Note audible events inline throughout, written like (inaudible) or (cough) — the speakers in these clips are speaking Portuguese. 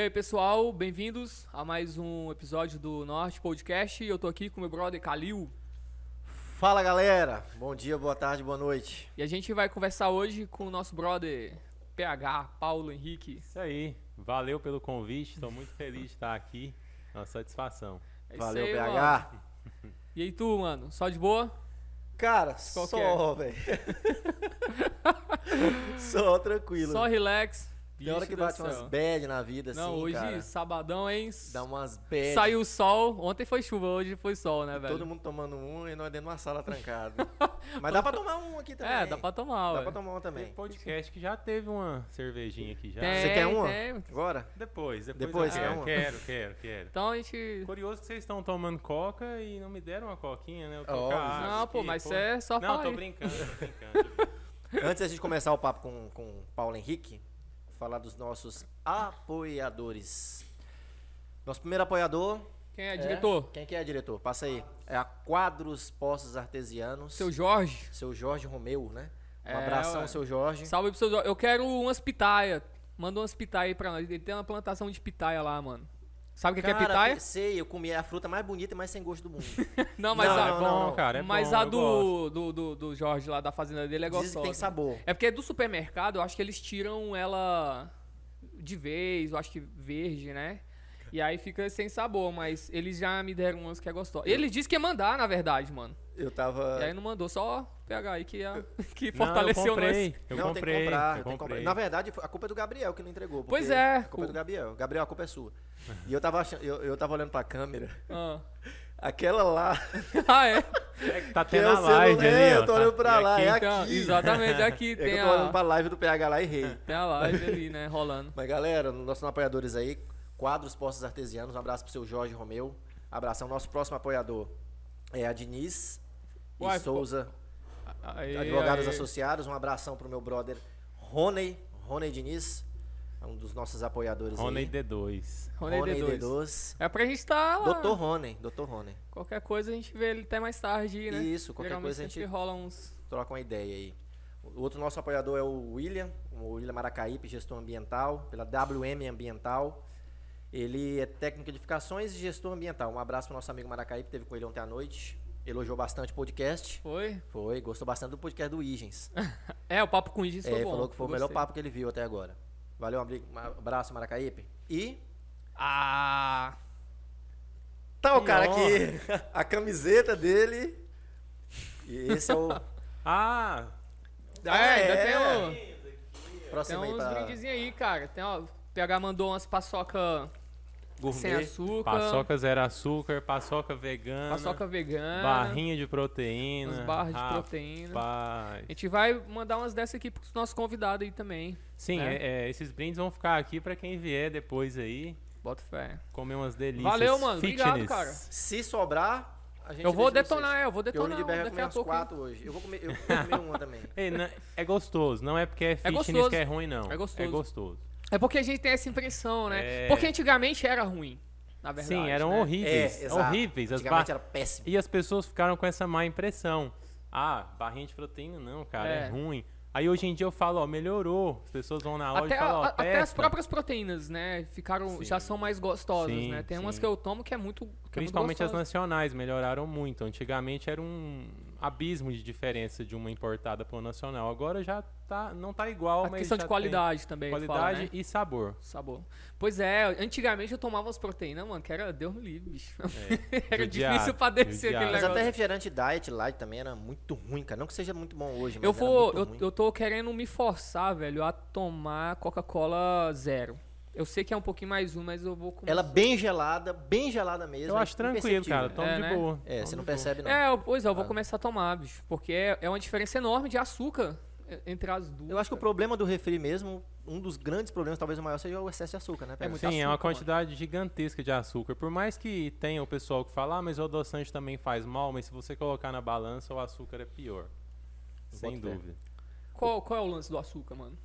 aí, pessoal, bem-vindos a mais um episódio do Norte Podcast. Eu tô aqui com meu brother Kalil Fala galera, bom dia, boa tarde, boa noite. e a gente vai conversar hoje com o nosso brother PH, Paulo Henrique. Isso aí. Valeu pelo convite. Estou muito feliz de estar aqui. Uma satisfação. É Valeu, aí, PH. mano. E aí, tu, mano, só de boa? Cara, Qual que só, velho. (laughs) só tranquilo. Só relax. Tem hora que bate céu. umas bad na vida, Não, assim, hoje, cara. sabadão, hein? Dá umas bad. Saiu o sol. Ontem foi chuva, hoje foi sol, né, velho? Todo mundo tomando um e nós dentro de uma sala trancado. (laughs) Mas dá pra tomar um aqui também. É, dá pra tomar, Dá ué. pra tomar um Tem também. podcast que já teve uma cervejinha aqui já. Tem, Você quer uma? tem. Agora? Depois, depois. Depois, eu quer quero, uma? quero, quero, quero. Então a gente... Curioso que vocês estão tomando coca e não me deram uma coquinha, né? Eu tô Óbvio. com a Não, pô, mas pô. você é só Não, falar tô aí. brincando, tô brincando. Antes da gente começar o papo com, com o Paulo Henrique, falar dos nossos apoiadores. Nosso primeiro apoiador. Quem é, diretor? Quem que é, diretor? Passa aí. É a Quadros Postos Artesianos. Seu Jorge. Seu Jorge Romeu, né? Um É, abração, ué. seu Jorge. Salve pro seu Jorge. Eu quero umas pitaia. Manda umas pitaia aí pra nós. Ele tem uma plantação de pitaia lá, mano. Sabe o que, que é pitaia? sei, eu comi a fruta mais bonita e mais sem gosto do mundo. (laughs) Não, mas Não, a, não, bom, não, não. cara. É mas bom, a eu do, do, do, do Jorge lá da fazenda dele é gostosa. que tem sabor. É porque do supermercado, eu acho que eles tiram ela de vez, eu acho que verde, né? E aí fica sem sabor, mas eles já me deram umas que é gostosa. Ele disse que ia mandar, na verdade, mano. Eu tava. E aí não mandou, só pegar aí que, ia, (laughs) que Não, eu fortaleceu comprei. nós. Eu não, comprei. tem que comprar, eu tem que comprar. comprei. Na verdade, a culpa é do Gabriel que não entregou. Pois é. A culpa é do Gabriel. Gabriel, a culpa é sua. E eu tava, achando, eu, eu tava olhando pra câmera. Ah, (laughs) Aquela lá. (laughs) Ah, é? É tá Que é tendo o a live celular, ali, é, ó. eu tô olhando tá- pra e lá, aqui- é Então, aqui. exatamente, aqui É que tem eu tô olhando a, pra live do PH lá e errei. tem a live ali, né, rolando. Mas galera, nossos apoiadores aí, Quadros Postos Artesianos, um abraço pro seu Jorge Romeu. Abração. Nosso próximo apoiador é a Diniz e Uai, Souza, Aí, Advogados aí. Associados. Um abração pro meu brother Rony, Rony Diniz, é um dos nossos apoiadores Rony aí. D2. Rony Rony D2. D2. É pra gente estar lá. Doutor Rony, Doutor Rony. Qualquer coisa a gente vê ele até mais tarde, né? Isso, qualquer Geralmente coisa a gente rola uns. troca uma ideia aí. O outro nosso apoiador é o William, o William Maracaípe, gestor ambiental, pela WM Ambiental. Ele é técnico de edificações e gestor ambiental. Um abraço pro nosso amigo Maracaípe, teve com ele ontem à noite. Elogiou bastante o podcast. Foi? Foi, gostou bastante do podcast do Igens. (laughs) É, o papo com o Igis É, foi bom. falou que foi eu o melhor papo que ele viu até agora. Valeu, um um abraço, Maracaípe. E Ah! tá o Que cara aqui, (laughs) a camiseta dele. E esse é o. (laughs) Ah, é, ainda tem, o, tem Próximo aí uns pra brindezinhos aí, cara. Tem, ó, o PH mandou umas paçoca sem gourmet. açúcar, paçoca zero açúcar, paçoca vegana, paçoca vegana, barrinha de proteína. umas barras de rapaz. proteína. Rapaz. A gente vai mandar umas dessas aqui pros nossos convidados aí também. Sim, né? é- é, esses brindes vão ficar aqui pra quem vier depois aí Bota fé. comer umas delícias. Valeu, mano. Fitness. Obrigado, cara. Se sobrar, a gente Eu vou detonar, vocês. é, eu vou detonar Uniberg vai daqui comer a pouco. quatro hoje. Eu vou comer, eu vou comer (laughs) uma também. Ei, não- é gostoso, não é porque é fitness gostoso. que é ruim, não. É gostoso. É gostoso. É porque a gente tem essa impressão, né? É. Porque antigamente era ruim, na verdade. Sim, eram né? horríveis. É, horríveis. As Antigamente bar- era péssimo. E as pessoas ficaram com essa má impressão. Ah, barrinha de proteína não, cara, é, É. ruim. Aí hoje em dia eu falo, ó, melhorou. As pessoas vão na loja Até, e falam, ó, a- até as próprias proteínas, né? Ficaram, já são mais gostosas, Sim, né? Tem umas sim. que eu tomo que é muito. Que Principalmente é as muito gostosa. nacionais melhoraram muito. Antigamente era um abismo de diferença de uma importada para uma nacional. Agora já tá, não tá igual, A mas questão já de qualidade também. tem fala, qualidade né? e sabor. Sabor. Pois é, antigamente eu tomava umas proteínas, mano, que era Deus me livre, bicho. É, (laughs) era judiado, difícil pra descer aquele Mas negócio. até refrigerante diet light também era muito ruim, cara. Não que seja muito bom hoje, mas Eu era vou, muito eu, ruim. eu tô querendo me forçar, velho, a tomar Coca-Cola zero. Eu sei que é um pouquinho mais um, mas eu vou começar. Ela bem gelada, bem gelada mesmo. Eu é acho tranquilo, imperceptível. cara. Toma É, de né? boa. É, toma você não boa. percebe não. É, eu- pois é, eu vou Ah. começar a tomar, bicho. Porque é, é uma diferença enorme de açúcar é, entre as duas. Eu acho que o problema do refri mesmo, um dos grandes problemas, talvez o maior, seja o excesso de açúcar, né? Muito Sim, é açúcar, uma mano. quantidade gigantesca de açúcar. Por mais que tenha o pessoal que fala, ah, mas o adoçante também faz mal, mas se você colocar na balança, o açúcar é pior. Sem dúvida. Qual, qual é o lance do açúcar, mano?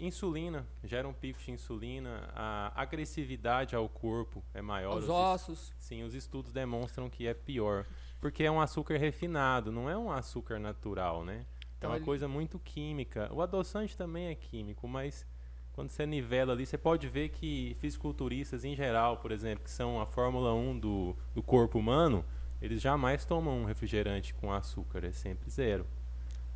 Insulina, gera um pico de insulina, a agressividade ao corpo é maior. Os Os- ossos. Sim, os estudos demonstram que é pior. Porque é um açúcar refinado, não é um açúcar natural, né? Então é uma ele- coisa muito química. O adoçante também é químico, mas quando você nivela ali, você pode ver que fisiculturistas em geral, por exemplo, que são a Fórmula 1 do, do corpo humano, eles jamais tomam um refrigerante com açúcar, é sempre zero.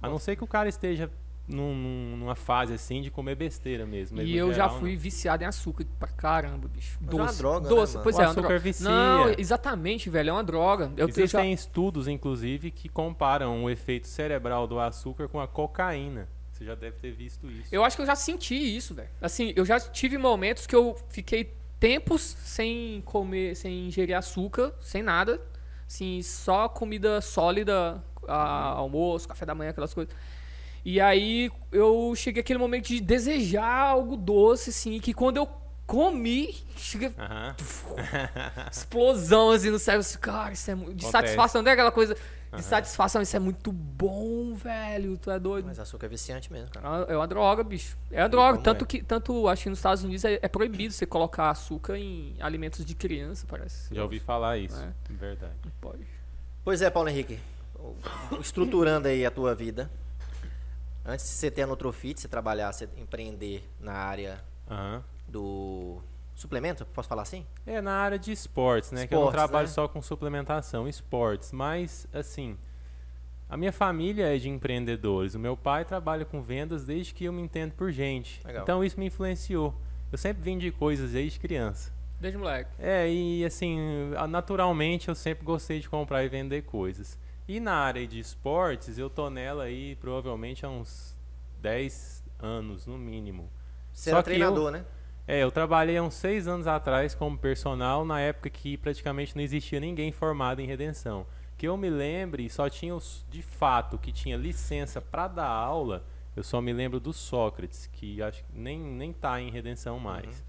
A não ser que o cara esteja num- num- numa fase assim de comer besteira mesmo. E eu já geral, fui não. viciado em açúcar pra caramba, bicho. Mas é uma Doce. droga, né, doce. mano? pois O é, é uma açúcar droga. vicia. Não, exatamente, velho, é uma droga. Eu, já, Existem estudos, inclusive, que comparam o efeito cerebral do açúcar com a cocaína. Você já deve ter visto isso. eu acho que eu já senti isso, velho. Assim, eu já tive momentos que eu fiquei tempos sem comer, sem ingerir açúcar, sem nada. Assim, só comida sólida, a- almoço, café da manhã, aquelas coisas. E aí eu cheguei aquele momento de desejar algo doce, assim, que quando eu comi, chega Aham. (laughs) explosão assim no cérebro. assim, Cara, isso é muito. De Acontece. satisfação, não é aquela coisa de satisfação, isso é muito bom, velho. Tu é doido. Mas açúcar é viciante mesmo, cara. uma- É uma droga, bicho. É uma droga. Tanto é? que, tanto acho que nos Estados Unidos é, é proibido você colocar açúcar em alimentos de criança, parece. Já ouvi falar isso. É. Verdade. Não pode. Pois é, Paulo Henrique. Estruturando aí a tua vida. Antes de você ter a Nutrofit, você trabalhar, você empreender na área Aham. do suplemento, posso falar assim? É na área de esportes, né? que eu não Esportes, trabalho né? só com suplementação, esportes. Mas, assim, a minha família é de empreendedores. O meu pai trabalha com vendas desde que eu me entendo por gente. Legal. Então isso me influenciou. Eu sempre vendi coisas desde criança. Desde moleque. É, e assim, a- naturalmente eu sempre gostei de comprar e vender coisas. E na área de esportes, eu tô nela aí provavelmente há uns 10 anos, no mínimo. Você Só era treinador, né? É, eu trabalhei há uns seis anos atrás como personal, na época que praticamente não existia ninguém formado em redenção. Que eu me lembre, só tinha os, de fato que tinha licença para dar aula, eu só me lembro do Sócrates, que acho que nem, nem tá em redenção mais.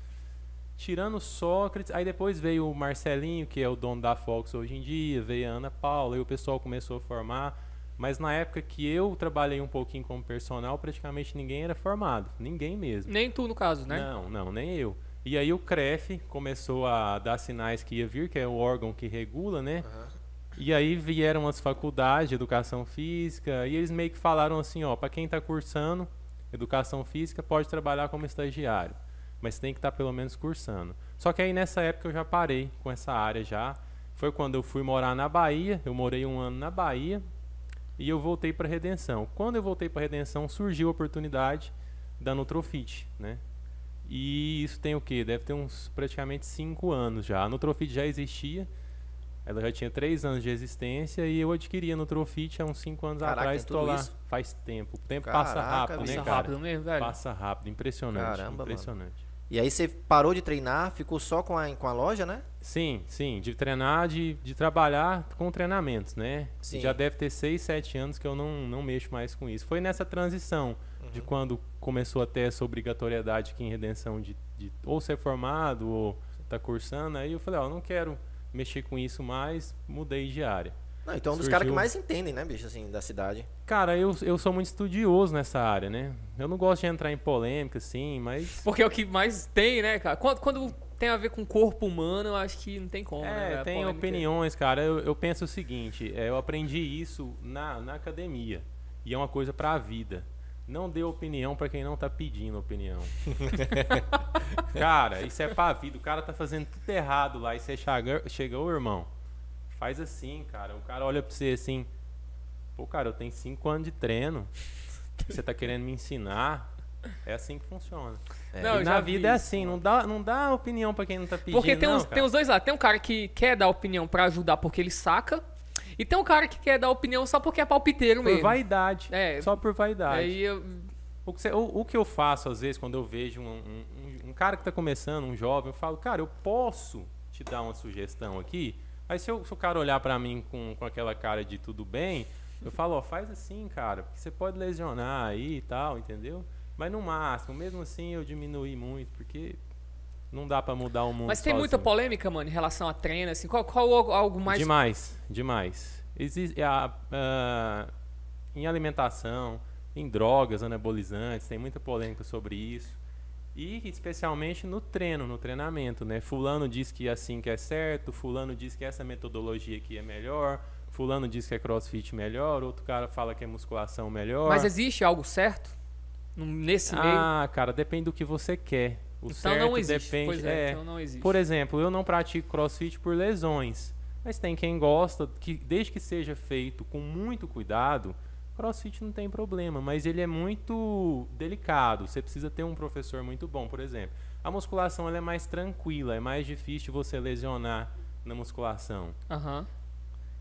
Tirando o Sócrates, aí depois veio o Marcelinho, que é o dono da Fox hoje em dia, veio a Ana Paula, e o pessoal começou a formar. Mas na época que eu trabalhei um pouquinho como personal, praticamente ninguém era formado. Ninguém mesmo. Nem tu, no caso, né? Não, não, nem eu. E aí o CREF começou a dar sinais que ia vir, que é o órgão que regula, né? E aí vieram as faculdades de educação física e eles meio que falaram assim, ó, para quem está cursando educação física pode trabalhar como estagiário, mas tem que estar pelo menos cursando. Só que aí nessa época eu já parei com essa área já. Foi quando eu fui morar na Bahia, eu morei um ano na Bahia e eu voltei para Redenção. Quando eu voltei para Redenção surgiu a oportunidade da Nutrofit, né? E isso tem o quê? Deve ter uns praticamente cinco anos já. A Nutrofit já existia, ela já tinha três anos de existência e eu adquiri a Nutrofit há uns cinco anos Caraca, atrás. tudo lá isso? faz tempo. O tempo Caraca, passa rápido, né, Passa cara? rápido mesmo, velho. Passa rápido, impressionante. Caramba, mano. E aí você parou de treinar, ficou só com a, com a loja, né? Sim, sim, de treinar, de, de trabalhar com treinamentos, né? Sim. Já deve ter seis, sete anos que eu não, não mexo mais com isso. Foi nessa transição Uhum. de quando começou a ter essa obrigatoriedade aqui em Redenção de, de ou ser formado ou tá cursando. Aí eu falei, ó, não quero mexer com isso mais, mudei de área. Não, então é um dos caras que mais entendem, né, bicho, assim, da cidade. Cara, eu, eu sou muito estudioso nessa área, né? Eu não gosto de entrar em polêmica, assim, mas Porque é o que mais tem, né, cara? Quando, quando tem a ver com o corpo humano, eu acho que não tem como, né? É, tem opiniões, cara. Eu, eu penso o seguinte, é, eu aprendi isso na, na academia. E é uma coisa pra vida. Não dê opinião pra quem não tá pedindo opinião. (laughs) cara, isso é pra vida. O cara tá fazendo tudo errado lá e você chega, chega ô irmão, faz assim, cara. O cara olha pra você assim, pô, cara, eu tenho cinco anos de treino. Você tá querendo me ensinar? É assim que funciona. É. Não, na vi vida é assim, não dá, não dá opinião pra quem não tá pedindo. Porque tem, não, uns, cara. tem os dois lados. Tem um cara que quer dar opinião pra ajudar porque ele saca. E tem um cara que quer dar opinião só porque é palpiteiro Por mesmo. vaidade. É. Só por vaidade. Aí eu, O, que você- o- o que eu faço, às vezes, quando eu vejo um, um- um- um cara que está começando, um jovem, eu falo, cara, eu posso te dar uma sugestão aqui. Aí se, eu- se o cara olhar para mim com, com aquela cara de tudo bem, eu falo, ó, faz assim, cara, porque você pode lesionar aí e tal, entendeu? Mas no máximo, mesmo assim eu diminuí muito, porque não dá para mudar o mundo Mas tem muita sozinho. polêmica, mano, em relação a treino, assim. Qual, qual algo- algo mais. Demais, demais. Existe a, a- em alimentação, em drogas anabolizantes, tem muita polêmica sobre isso. E especialmente no treino, no treinamento, né? Fulano diz que assim que é certo, fulano diz que essa metodologia aqui é melhor, fulano diz que é crossfit melhor, outro cara fala que é musculação melhor. Mas existe algo certo? Nesse meio. Ah, cara, depende do que você quer. O Então certo não existe. depende. pois é, é. então não existe. Por exemplo, eu não pratico crossfit por lesões. Mas tem quem gosta, que desde que seja feito com muito cuidado, crossfit não tem problema. Mas ele é muito delicado. Você precisa ter um professor muito bom, por exemplo. A musculação ela é mais tranquila, é mais difícil você lesionar na musculação. Aham.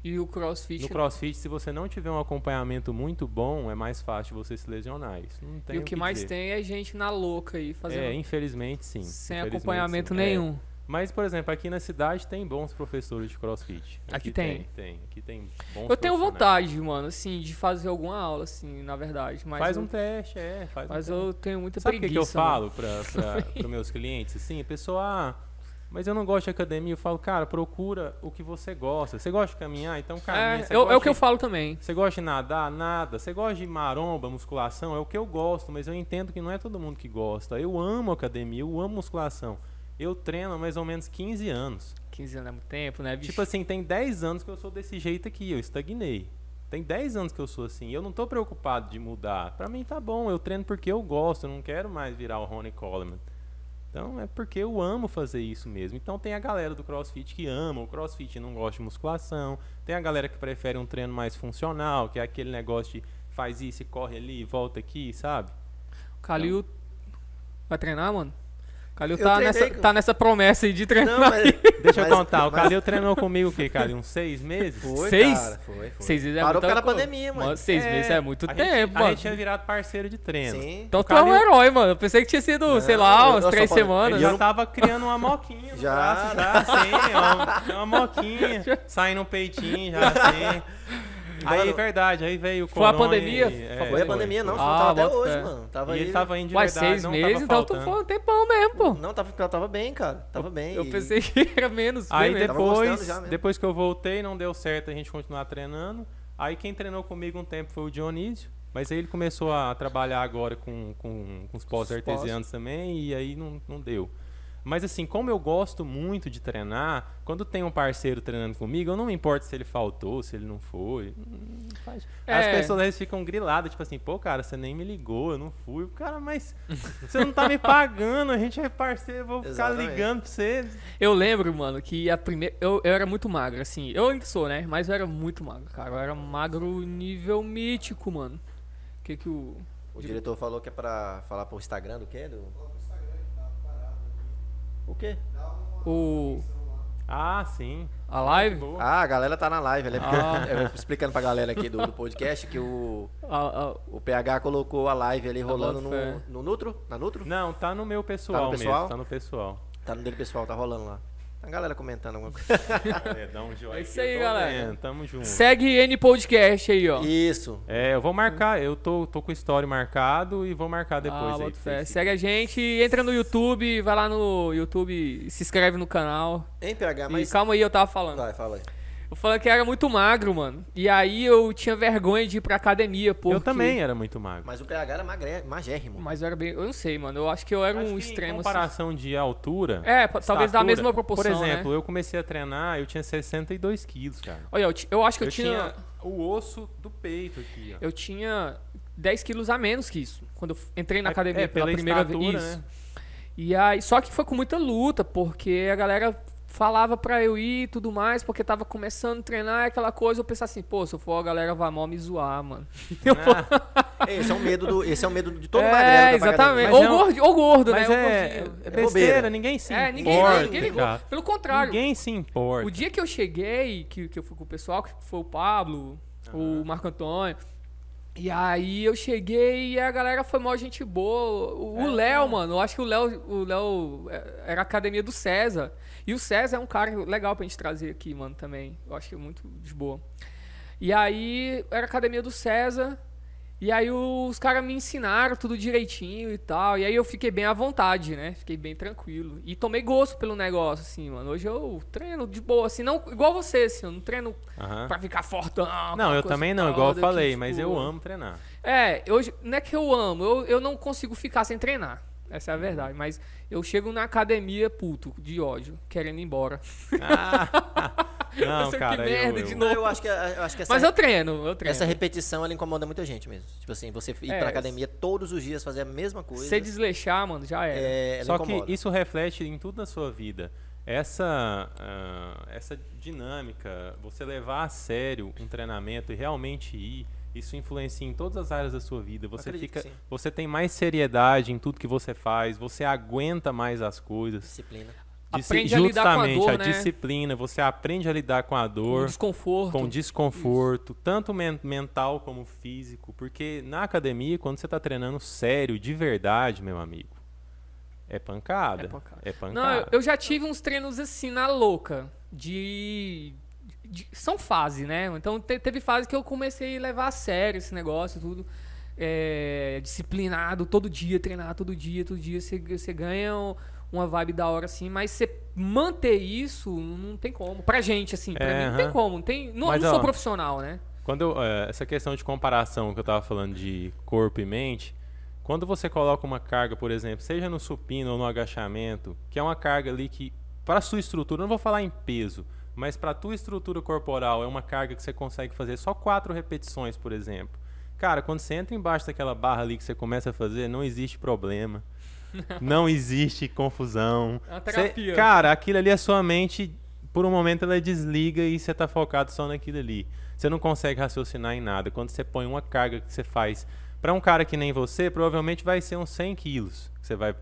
E o crossfit. No crossfit, se você não tiver um acompanhamento muito bom, é mais fácil você se lesionar. Isso não tem e o que mais dizer. tem é gente na louca aí, fazendo. É, infelizmente sim. sem Infelizmente, acompanhamento sim. É. Mas, por exemplo, aqui na cidade tem bons professores de crossfit. Aqui tem? Tem, tem. Aqui tem bons Eu tenho vontade, mano, assim, de fazer alguma aula, assim, na verdade. Mas Faz eu, um teste, é. Faz Mas um teste. eu tenho muita Sabe o que, preguiça. que eu mano. falo para os meus clientes? Assim, a pessoa, ah, mas eu não gosto de academia. Eu falo, cara, procura o que você gosta. Você gosta de caminhar? Então caminha. É, eu- é o que eu falo também. Você gosta de nadar? Nada. Você gosta de maromba, musculação? É o que eu gosto, mas eu entendo que não é todo mundo que gosta. Eu amo academia, eu amo musculação. Eu treino há mais ou menos 15 anos. 15 anos é muito tempo, né, bicho? Tipo assim, tem 10 anos que eu sou desse jeito aqui, eu estagnei. Tem 10 anos que eu sou assim, eu não tô preocupado de mudar. Pra mim tá bom, eu treino porque eu gosto, eu não quero mais virar o Ronnie Coleman. Então é porque eu amo fazer isso mesmo. Então tem a galera do CrossFit que ama o CrossFit e não gosta de musculação. Tem a galera que prefere um treino mais funcional, que é aquele negócio de faz isso e corre ali, volta aqui, sabe? O Calil vai treinar, mano? O Calil Eu tá nessa, com- tá nessa promessa aí de treinar. Não, mas, (laughs) Deixa eu mas- contar, o mas- Calil treinou comigo o quê, Calil? Uns seis meses? Foi, Seis? cara, foi, foi. Seis meses é Parou pela pandemia, mano. Seis meses é muito a tempo, gente, mano. A gente tinha virado parceiro de treino. Sim. Então O tu é um Calil- herói, mano. Eu pensei que tinha sido, sei Não, lá, eu- umas eu três semanas. Ele já tava criando uma moquinha Já. braço, já, assim, ó, uma moquinha, (laughs) saindo um peitinho, já, assim. Aí, Mano, verdade, aí veio o Foi a pandemia? e- é, Foi a pandemia, não, Ah, só tava até hoje, fé. mano. Tava E aí. ele tava indo de verdade, seis não meses, tava então tu foi um tempão mesmo, pô. Não, tava, tava bem, cara. Tava bem. Eu e- pensei que era menos. Aí depois, já mesmo. depois que eu voltei, não deu certo a gente continuar treinando. Aí quem treinou comigo um tempo foi o Dionísio. Mas aí ele começou a trabalhar agora com, com, com os pós artesianos também, e aí não, não deu. Mas assim, como eu gosto muito de treinar, quando tem um parceiro treinando comigo, eu não me importo se ele faltou, se ele não foi. Hum, faz- As É. pessoas às vezes ficam griladas, tipo assim, pô, cara, você nem me ligou, eu não fui. Cara, mas (laughs) você não tá me pagando, a gente é parceiro, eu vou ficar Exatamente. ligando pra você. Eu lembro, mano, que a primeira. Eu, eu era muito magro, assim. Eu ainda sou, né? Mas eu era muito magro, cara. Eu era magro nível mítico, mano. O que que o. O diretor falou que é pra falar pro Instagram do quê? Do... O quê? O. Ah, sim. A live? Ah, a galera tá na live. Ele Ah. (laughs) eu explicando pra galera aqui do, do podcast que o, A- a- o PH colocou a live ali rolando boto fé. no, no Nutro? Na Nutro? Não, tá no meu pessoal, Tá no pessoal? mesmo, tá no pessoal. Tá no dele pessoal, tá rolando lá. A galera comentando alguma coisa. (laughs) É, dá um joinha. É isso aí, galera. vendo, Tamo junto. Segue N Podcast aí, ó. Isso. É, eu vou marcar, eu tô, tô com o story marcado e vou marcar depois ah, aí. fé. Segue a gente, entra no YouTube, vai lá no YouTube, se inscreve no canal. Hein, PH? E Mas. calma aí, eu tava falando. Vai, fala aí. Eu falei que era muito magro, mano. E aí eu tinha vergonha de ir pra academia, porque... Eu também era muito magro. Mas o PH era magre... magérrimo. Mas eu era bem... Eu não sei, mano. Eu acho que eu era Acho um que extremo, Em assim. comparação de altura. É, pa- talvez da estatura, mesma proporção, Por exemplo, né? eu comecei a treinar, eu tinha 62 quilos, cara. Olha, eu, eu acho que eu, Eu tinha... o osso do peito aqui, ó. Eu tinha 10 quilos a menos que isso. Quando eu entrei na É- academia é, pela, pela primeira vez. estatura, Isso. né? E aí, só que foi com muita luta, porque a galera falava pra eu ir e tudo mais, porque tava começando a treinar aquela coisa, eu pensava assim, pô, se eu for a galera vai mal me zoar, mano. (laughs) Esse é o medo do. Esse é o medo de todo é, magrelo. exatamente. Ou, é um- gordo, ou gordo, Mas né? Ou é, é bobeira. besteira, ninguém se É, ninguém, importa. ninguém ligou. cara. Pelo contrário, Ninguém se importa. o dia que eu cheguei, que, que eu fui com o pessoal, que foi o Pablo, o Marco Antônio, e aí eu cheguei e a galera foi mó gente boa. O É, Léo, mano, eu acho que o Léo, o Léo é, era a academia do César. E o César é um cara legal pra gente trazer aqui, mano, também. Eu acho que é muito de boa. E aí era a academia do César. E aí os caras me ensinaram tudo direitinho e tal. E aí eu fiquei bem à vontade, né? Fiquei bem tranquilo. E tomei gosto pelo negócio, assim, mano. Hoje eu treino de boa, assim, não igual você, assim, eu não treino Aham. pra ficar fortão. Não, eu também não, igual eu falei, tipo, mas eu amo treinar. É, hoje, não é que eu amo, eu, eu não consigo ficar sem treinar. Essa é a verdade. Mas eu chego na academia, puto, de ódio, querendo ir embora. Ah, (laughs) Não, cara, que eu- merda, eu- de Não, novo. eu acho que, eu acho que essa, Mas eu treino, eu treino. essa repetição ela incomoda muita gente mesmo. Tipo assim, você ir É, pra academia todos os dias fazer a mesma coisa. Se desleixar, mano, já era. é, Só incomoda. que isso reflete em tudo na sua vida. Essa, ah, essa dinâmica, você levar a sério um treinamento e realmente ir, isso influencia em todas as áreas da sua vida. Você fica, você tem mais seriedade em tudo que você faz, você aguenta mais as coisas. Disciplina. Disci- Aprende a lidar com a justamente dor, a né? disciplina, você aprende a lidar com a Com dor, desconforto. com desconforto, tanto men- mental como físico, porque na academia, quando você está treinando sério, de verdade, meu amigo, é pancada. É pancada. É pancada. Não, eu já tive uns treinos assim na louca. De. São fase, né? Então te- teve fase que eu comecei a levar a sério esse negócio, tudo. É, disciplinado, todo dia, treinar todo dia, todo dia. Você, você ganha um- uma vibe da hora assim, mas você manter isso não tem como. Pra gente, assim, pra É, mim não tem como. Não, tem, não, Mas, não sou ó, profissional, né? Quando eu, eh, essa questão de comparação que eu estava falando de corpo e mente, quando você coloca uma carga, por exemplo, seja no supino ou no agachamento, que é uma carga ali que para sua estrutura, não vou falar em peso, mas para tua estrutura corporal é uma carga que você consegue fazer só quatro repetições, por exemplo. Cara, quando você entra embaixo daquela barra ali que você começa a fazer, não existe problema. (laughs) não existe confusão. É uma Cê- terapia. cara, aquilo ali é sua mente, por um momento ela desliga e você tá focado só naquilo ali. Você não consegue raciocinar em nada. Quando você põe uma carga que você faz para um cara que nem você, provavelmente vai ser uns 100 quilos. que Você vai,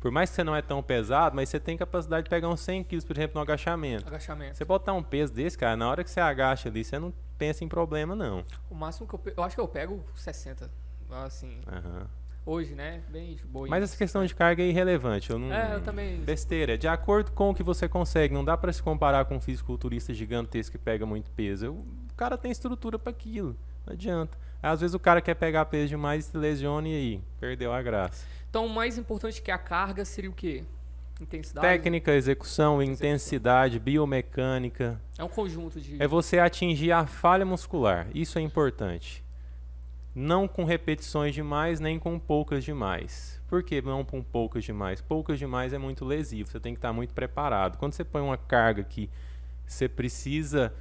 por mais que você não é tão pesado, mas você tem capacidade de pegar uns 100 quilos, por exemplo, no agachamento. Agachamento. Você botar um peso desse, cara, na hora que você agacha ali, você não pensa em problema, não. O máximo que eu pego. Eu acho que eu pego 60. Assim. Aham. Hoje, né? Bem boa. Mas essa questão de carga é irrelevante. Eu não, É, eu também. Besteira. De acordo com o que você consegue. Não dá pra se comparar com um fisiculturista gigantesco que pega muito peso. Eu- O cara tem estrutura pra aquilo. Não adianta. Às vezes o cara quer pegar peso demais e se lesiona e aí, perdeu a graça. Então, o mais importante que a carga seria o quê? Intensidade? Técnica, execução, intensidade, biomecânica. É um conjunto de. É você atingir a falha muscular. Isso é importante. Não com repetições demais, nem com poucas demais. Por que não com poucas demais? Poucas demais é muito lesivo, você tem que estar muito preparado. Quando você põe uma carga que você precisa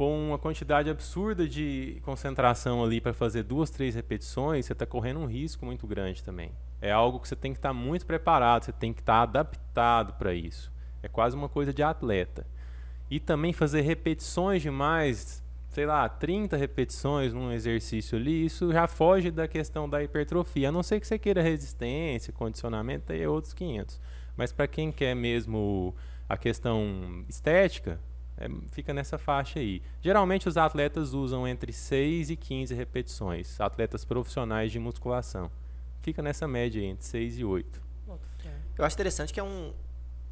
pôr uma quantidade absurda de concentração ali para fazer duas, três repetições, você está correndo um risco muito grande também. É algo que você tem que estar muito preparado, você tem que estar adaptado para isso. É quase uma coisa de atleta. E também fazer repetições demais, sei lá, 30 repetições num exercício ali, isso já foge da questão da hipertrofia. A não ser que você queira resistência, condicionamento, aí é outros 500. Mas para quem quer mesmo a questão estética, é, fica nessa faixa aí. Geralmente os atletas usam entre 6 e 15 repetições, atletas profissionais de musculação. Fica nessa média aí, entre 6 e 8. Eu acho interessante que é um,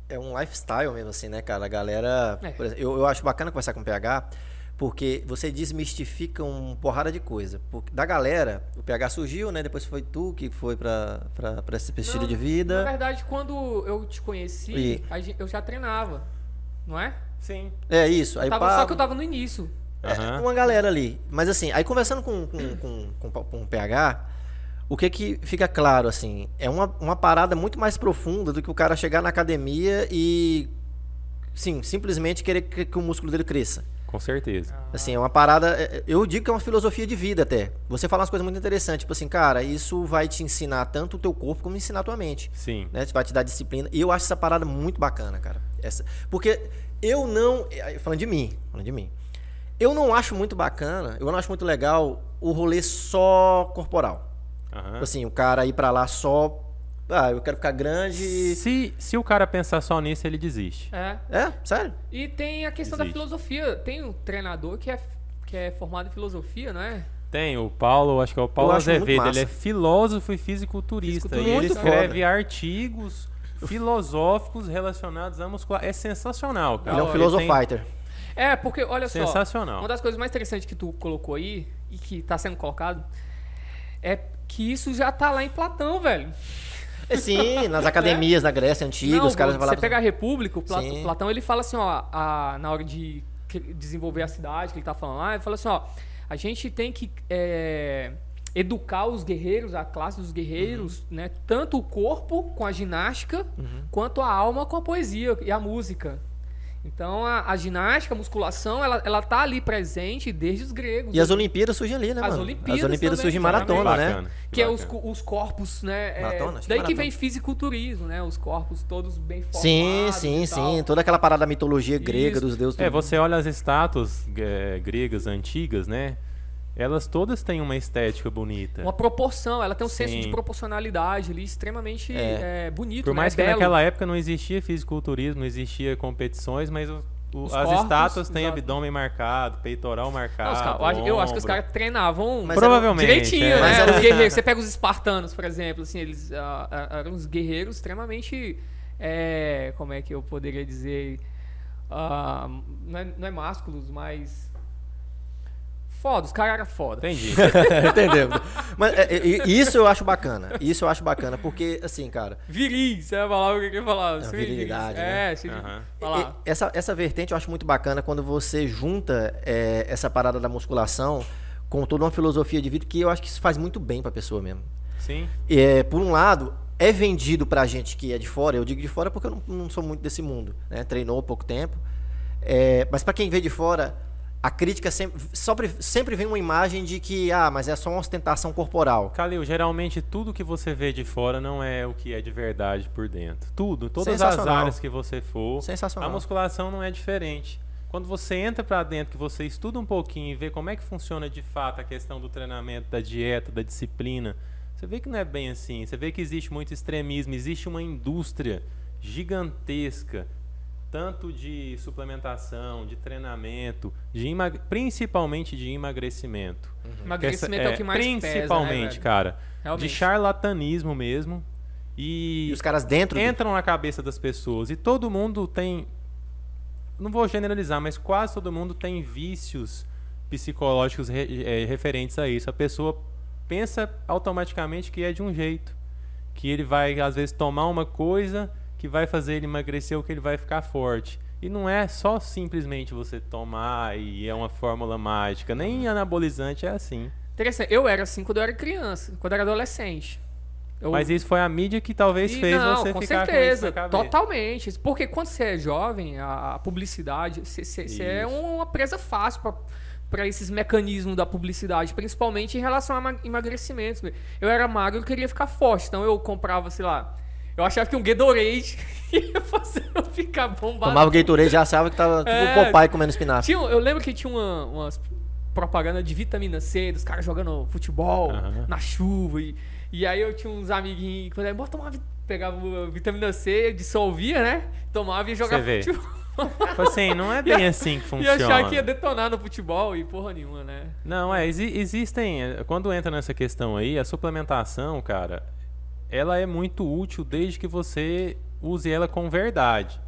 é um lifestyle mesmo, assim, né, cara? A galera. É. por exemplo, eu, eu acho bacana conversar com o PH, porque você desmistifica um porrada de coisa. Porque, da galera, o PH surgiu, né? Depois foi tu que foi pra, pra, pra esse estilo Não, de Na vida. verdade, quando eu te conheci, E- a gen- eu já treinava. Não é? Sim. É isso. Aí Tava- pá, só que eu tava no início. É, Aham. uma galera ali. Mas assim, aí conversando com, com, com, com, com o PH, o que que fica claro, assim, é uma, uma parada muito mais profunda do que o cara chegar na academia e, sim, simplesmente querer que, que o músculo dele cresça. Com certeza. Assim, é uma parada, é, eu digo que é uma filosofia de vida até. Você fala umas coisas muito interessantes, tipo assim, cara, isso vai te ensinar tanto o teu corpo como ensinar a tua mente Sim. né? Vai te dar disciplina. E eu acho essa parada muito bacana, cara. Essa, porque eu não. eh, Falando de mim, falando de mim. Eu não acho muito bacana, eu não acho muito legal o rolê só corporal. Aham. Assim, o cara ir pra lá só. Ah, eu quero ficar grande. Se, se o cara pensar só nisso, ele desiste. É. É? Sério? E tem a questão da Existe. filosofia. Tem um treinador que é, que é formado em filosofia, não é? Tem o Paulo, acho que é o Paulo Azevedo, ele é filósofo e fisiculturista. E ele escreve foda. artigos filosóficos relacionados à musculação. É sensacional, cara. Ele é um tem- filosofighter. É, porque, olha só. Sensacional. Uma das coisas mais interessantes que tu colocou aí, e que tá sendo colocado, é que isso já tá lá em Platão, velho. É, sim, nas (laughs) academias da Grécia Antiga, Não, os caras você falavam. pega a República, o Pla- Sim. Platão ele fala assim, ó, a- na hora de desenvolver a cidade que ele tá falando lá, ele fala assim, ó, a gente tem que é, educar os guerreiros, a classe dos guerreiros, Uhum. né, tanto o corpo com a ginástica, quanto a alma com a poesia e a música. Então a, a ginástica, a musculação, ela, ela tá ali presente desde os gregos. E as Olimpíadas surgem ali, né, As mano? Olimpíadas as Olimpíadas surgem em maratona, Bacana, né? que é os, bacana. os corpos, né? é, Maratona, que daí é que vem fisiculturismo, né? Os corpos todos bem formados. Sim, sim, e tal. sim. Toda aquela parada da mitologia grega, Isso. dos deuses. É, você olha as estátuas é, gregas antigas, né? Elas todas têm uma estética bonita. Uma proporção, ela tem um senso de Sim. proporcionalidade ali extremamente é, bonito, Por né? mais que Belo. naquela época não existia fisiculturismo, não existia competições, mas o- o- as corpos, estátuas têm exato. abdômen marcado, peitoral Não, marcado. caras- eu, acho, que os caras treinavam Mas Provavelmente. direitinho, é. né? Os guerreiros, você pega os espartanos, por exemplo, assim, eles ah, eram uns guerreiros extremamente, é, como é que eu poderia dizer, ah, não, é, não é másculos, mas foda, os caras eram foda. Entendi. (laughs) Entendeu? Mas é, é, isso eu acho bacana. Isso eu acho bacana, porque, assim, cara. Viris, é a palavra que eu queria falar. sim, virilidade, né? É, sim, Aham. falar. e- Essa, essa vertente eu acho muito bacana quando você junta é, essa parada da musculação com toda uma filosofia de vida que eu acho que isso faz muito bem pra pessoa mesmo. Sim. É, por um lado, é vendido pra gente que é de fora, eu digo de fora porque eu não, não sou muito desse mundo, né? Treinou há pouco tempo. É, mas pra quem vê de fora, a crítica sempre, sempre, sempre vem uma imagem de que, ah, mas é só uma ostentação corporal. Calil, geralmente tudo que você vê de fora não é o que é de verdade por dentro. Tudo, todas as áreas que você for. Sensacional. A musculação não é diferente. Quando você entra pra dentro, que você estuda um pouquinho e vê como é que funciona de fato a questão do treinamento, da dieta, da disciplina, você vê que não é bem assim. Você vê que existe muito extremismo, existe uma indústria gigantesca, tanto de suplementação, de treinamento, de emag- principalmente de emagrecimento. Emagrecimento é, o que mais Principalmente, pesa, né, cara. Realmente. De charlatanismo mesmo. E, E os caras dentro do- entram na cabeça das pessoas. E todo mundo tem. Não vou generalizar, mas quase todo mundo tem vícios psicológicos re- eh, referentes a isso. A pessoa pensa automaticamente que é de um jeito. Que ele vai, às vezes, tomar uma coisa que vai fazer ele emagrecer ou que ele vai ficar forte. E não é só simplesmente você tomar e é uma fórmula mágica. Nem anabolizante é assim. Interessante. Eu era assim quando eu era criança, quando eu era adolescente. Eu- Mas isso foi a mídia que talvez E fez não, você com ficar certeza, com isso totalmente. Porque quando você é jovem, a, a publicidade, você- você é uma presa fácil para esses mecanismos da publicidade, principalmente em relação a ma- emagrecimentos. Eu era magro, eu queria ficar forte, então eu comprava, sei lá, eu achava que um Gatorade (laughs) ia fazer eu ficar bombado. Tomava o Gatorade já achava que tava tipo É. o Popeye comendo espinafre. Tinha, eu lembro que tinha uma, umas propaganda de vitamina C, dos caras jogando futebol Aham. na chuva. E, e aí eu tinha uns amiguinhos que falavam, bora tomar vi-" pegava vitamina C, dissolvia, né? Tomava e jogava vê. futebol. (laughs) Tipo assim, não é (laughs) bem assim que E funciona. achar que ia detonar no futebol e porra nenhuma, né? Não, é, exi- existem. é, Quando entra nessa questão aí, a suplementação, cara, ela é muito útil desde que você use ela com verdade.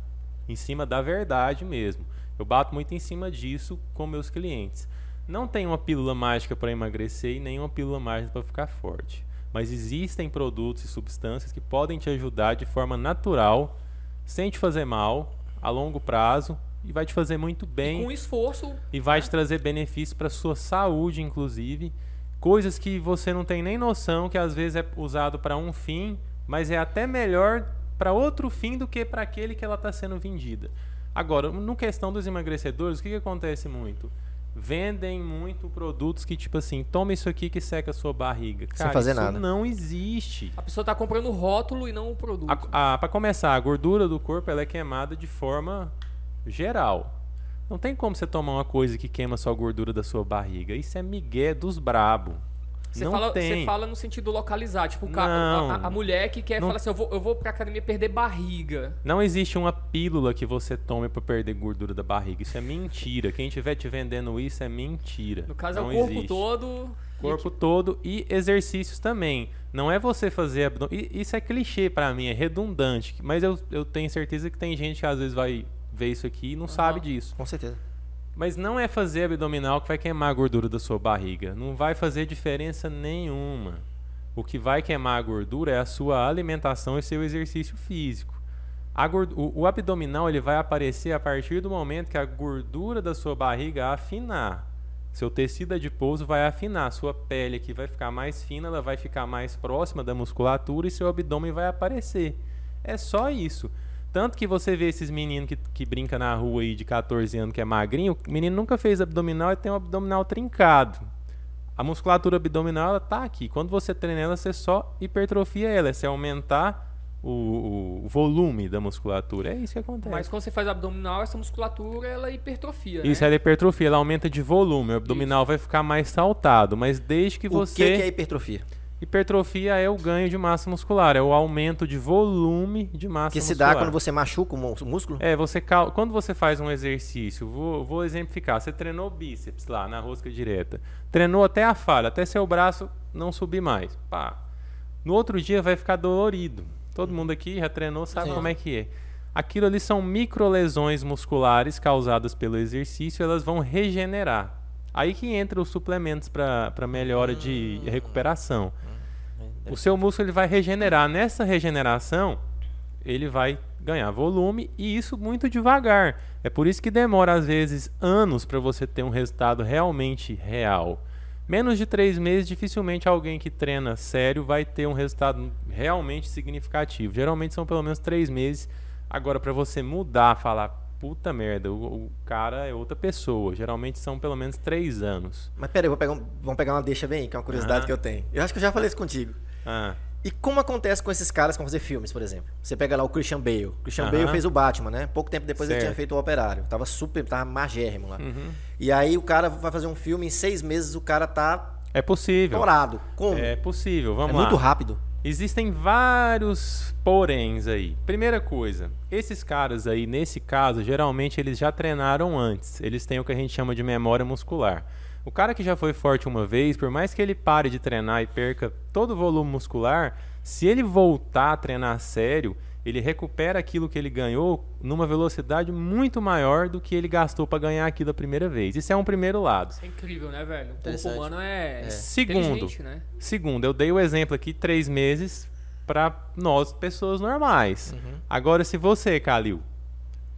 Em cima da verdade mesmo. Eu bato muito em cima disso com meus clientes. Não tem uma pílula mágica para emagrecer e nem uma pílula mágica para ficar forte. Mas existem produtos e substâncias que podem te ajudar de forma natural, sem te fazer mal, a longo prazo, e vai te fazer muito bem E com esforço, e vai te trazer benefícios para sua saúde, inclusive. Coisas que você não tem nem noção que às vezes é usado para um fim, mas é até melhor para outro fim do que para aquele que ela está sendo vendida. Agora, no questão dos emagrecedores, o que, que acontece muito? Vendem muito produtos que, tipo assim, toma isso aqui que seca a sua barriga. Cara, fazer isso nada. não existe. a pessoa tá comprando o rótulo e não o produto. Para começar, a gordura do corpo ela é queimada de forma geral. Não tem como você tomar uma coisa que queima só a gordura da sua barriga. Isso é migué dos brabo. Você não fala, tem. você fala no sentido localizar, tipo, o a, a- a mulher que quer Não- falar assim, eu vou, eu vou pra academia perder barriga. Não existe uma pílula que você tome para perder gordura da barriga. Isso é mentira. Quem estiver te vendendo isso é mentira. No caso, é não o corpo existe. todo. Corpo todo e exercícios também. Não é você fazer abdômen. Isso é clichê pra mim, é redundante. Mas eu, eu tenho certeza que tem gente que às vezes vai ver isso aqui e não sabe disso. Com certeza. Mas não é fazer abdominal que vai queimar a gordura da sua barriga. Não vai fazer diferença nenhuma. O que vai queimar a gordura é a sua alimentação e seu exercício físico. A gord- o, o abdominal ele vai aparecer a partir do momento que a gordura da sua barriga afinar. Seu tecido adiposo vai afinar, sua pele aqui vai ficar mais fina, ela vai ficar mais próxima da musculatura e seu abdômen vai aparecer. É só isso. Tanto que você vê esses meninos que, que brinca na rua aí de 14 anos que é magrinho, o menino nunca fez abdominal e tem um abdominal trincado. A musculatura abdominal ela tá aqui. Quando você treina ela, você só hipertrofia ela, é você aumentar o, o volume da musculatura. É isso que acontece. Mas quando você faz abdominal, essa musculatura ela hipertrofia. Isso, né? ela hipertrofia, ela aumenta de volume. O abdominal vai ficar mais saltado. Mas desde que O você. que, que é hipertrofia? Hipertrofia é o ganho de massa muscular, é o aumento de volume de massa Que se muscular. dá quando você machuca o músculo? É, você cal- quando você faz um exercício, vou, vou exemplificar, você treinou bíceps lá na rosca direta, treinou até a falha, até seu braço não subir mais, pá. No outro dia vai ficar dolorido. Todo mundo aqui já treinou, sabe Sim. como é que é. Aquilo ali são microlesões musculares causadas pelo exercício, elas vão regenerar. Aí que entra os suplementos para melhora de recuperação. O seu músculo ele vai regenerar. Nessa regeneração, ele vai ganhar volume e isso muito devagar. É por isso que demora às vezes anos para você ter um resultado realmente real. Menos de três meses, dificilmente alguém que treina sério vai ter um resultado realmente significativo. Geralmente são pelo menos três meses. Agora, para você mudar, falar, puta merda, o, o cara é outra pessoa. Geralmente são pelo menos três anos. Mas peraí, vou pegar um- vamos pegar uma deixa bem, que é uma curiosidade Aham. que eu tenho. Eu acho que eu já falei isso contigo. Ah, E como acontece com esses caras que vão fazer filmes, por exemplo? Você pega lá o Christian Bale. O Christian Aham. Bale fez o Batman, né? Pouco tempo depois ele Certo. tinha feito o Operário. Tava super, tava magérrimo lá. uhum. E aí o cara vai fazer um filme, em seis meses o cara tá É possível. estourado. Como? É possível, vamos É lá. muito rápido. Existem vários poréns aí. Primeira coisa, esses caras aí, nesse caso, geralmente eles já treinaram antes. Eles têm o que a gente chama de memória muscular. O cara que já foi forte uma vez, por mais que ele pare de treinar e perca todo o volume muscular, se ele voltar a treinar sério, ele recupera aquilo que ele ganhou numa velocidade muito maior do que ele gastou para ganhar aquilo a primeira vez. Isso é um primeiro lado. Isso é incrível, né, velho? O corpo humano é, Segundo. inteligente, né? Segundo, eu dei o exemplo aqui, três meses para nós, pessoas normais. Agora, se você, Calil,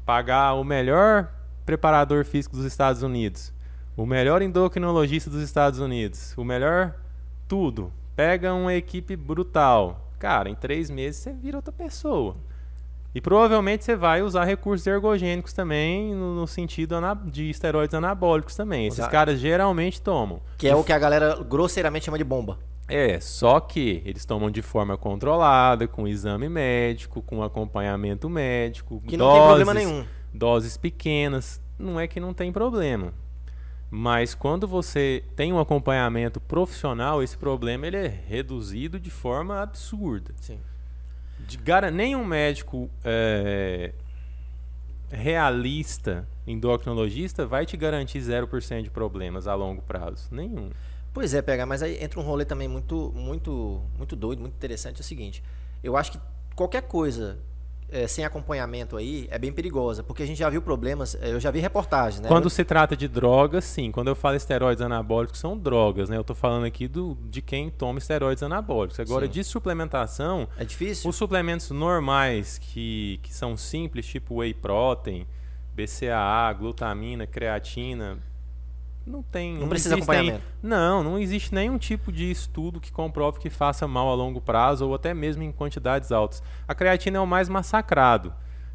pagar o melhor preparador físico dos Estados Unidos, o melhor endocrinologista dos Estados Unidos, o melhor tudo, pega uma equipe brutal, cara, em três meses você vira outra pessoa. E provavelmente você vai usar recursos ergogênicos também, no, no sentido de esteroides anabólicos também. Esses caras geralmente tomam. Que é o que a galera grosseiramente chama de bomba. É, só que eles tomam de forma controlada, com exame médico, com acompanhamento médico, Que não tem problema doses- nenhum. Doses pequenas, não é que não tem problema. Mas quando você tem um acompanhamento profissional, esse problema ele é reduzido de forma absurda. Sim. De gara- nenhum médico é, realista, endocrinologista, vai te garantir 0% de problemas a longo prazo. Nenhum. Pois é, pega, mas aí entra um rolê também muito, muito, muito doido, muito interessante. É o seguinte, eu acho que qualquer coisa é, sem acompanhamento aí é bem perigosa, porque a gente já viu problemas, é, eu já vi reportagens, né? Quando se trata de drogas, sim. Quando eu falo esteroides anabólicos, são drogas, né? Eu tô falando aqui do, de quem toma esteroides anabólicos. Agora, Sim. de suplementação, É difícil? os suplementos normais, que, que são simples, tipo whey protein, BCAA, glutamina, creatina, não tem... Não precisa existem- acompanhamento. Não, não existe nenhum tipo de estudo que comprove que faça mal a longo prazo ou até mesmo em quantidades altas. A creatina é o mais massacrado.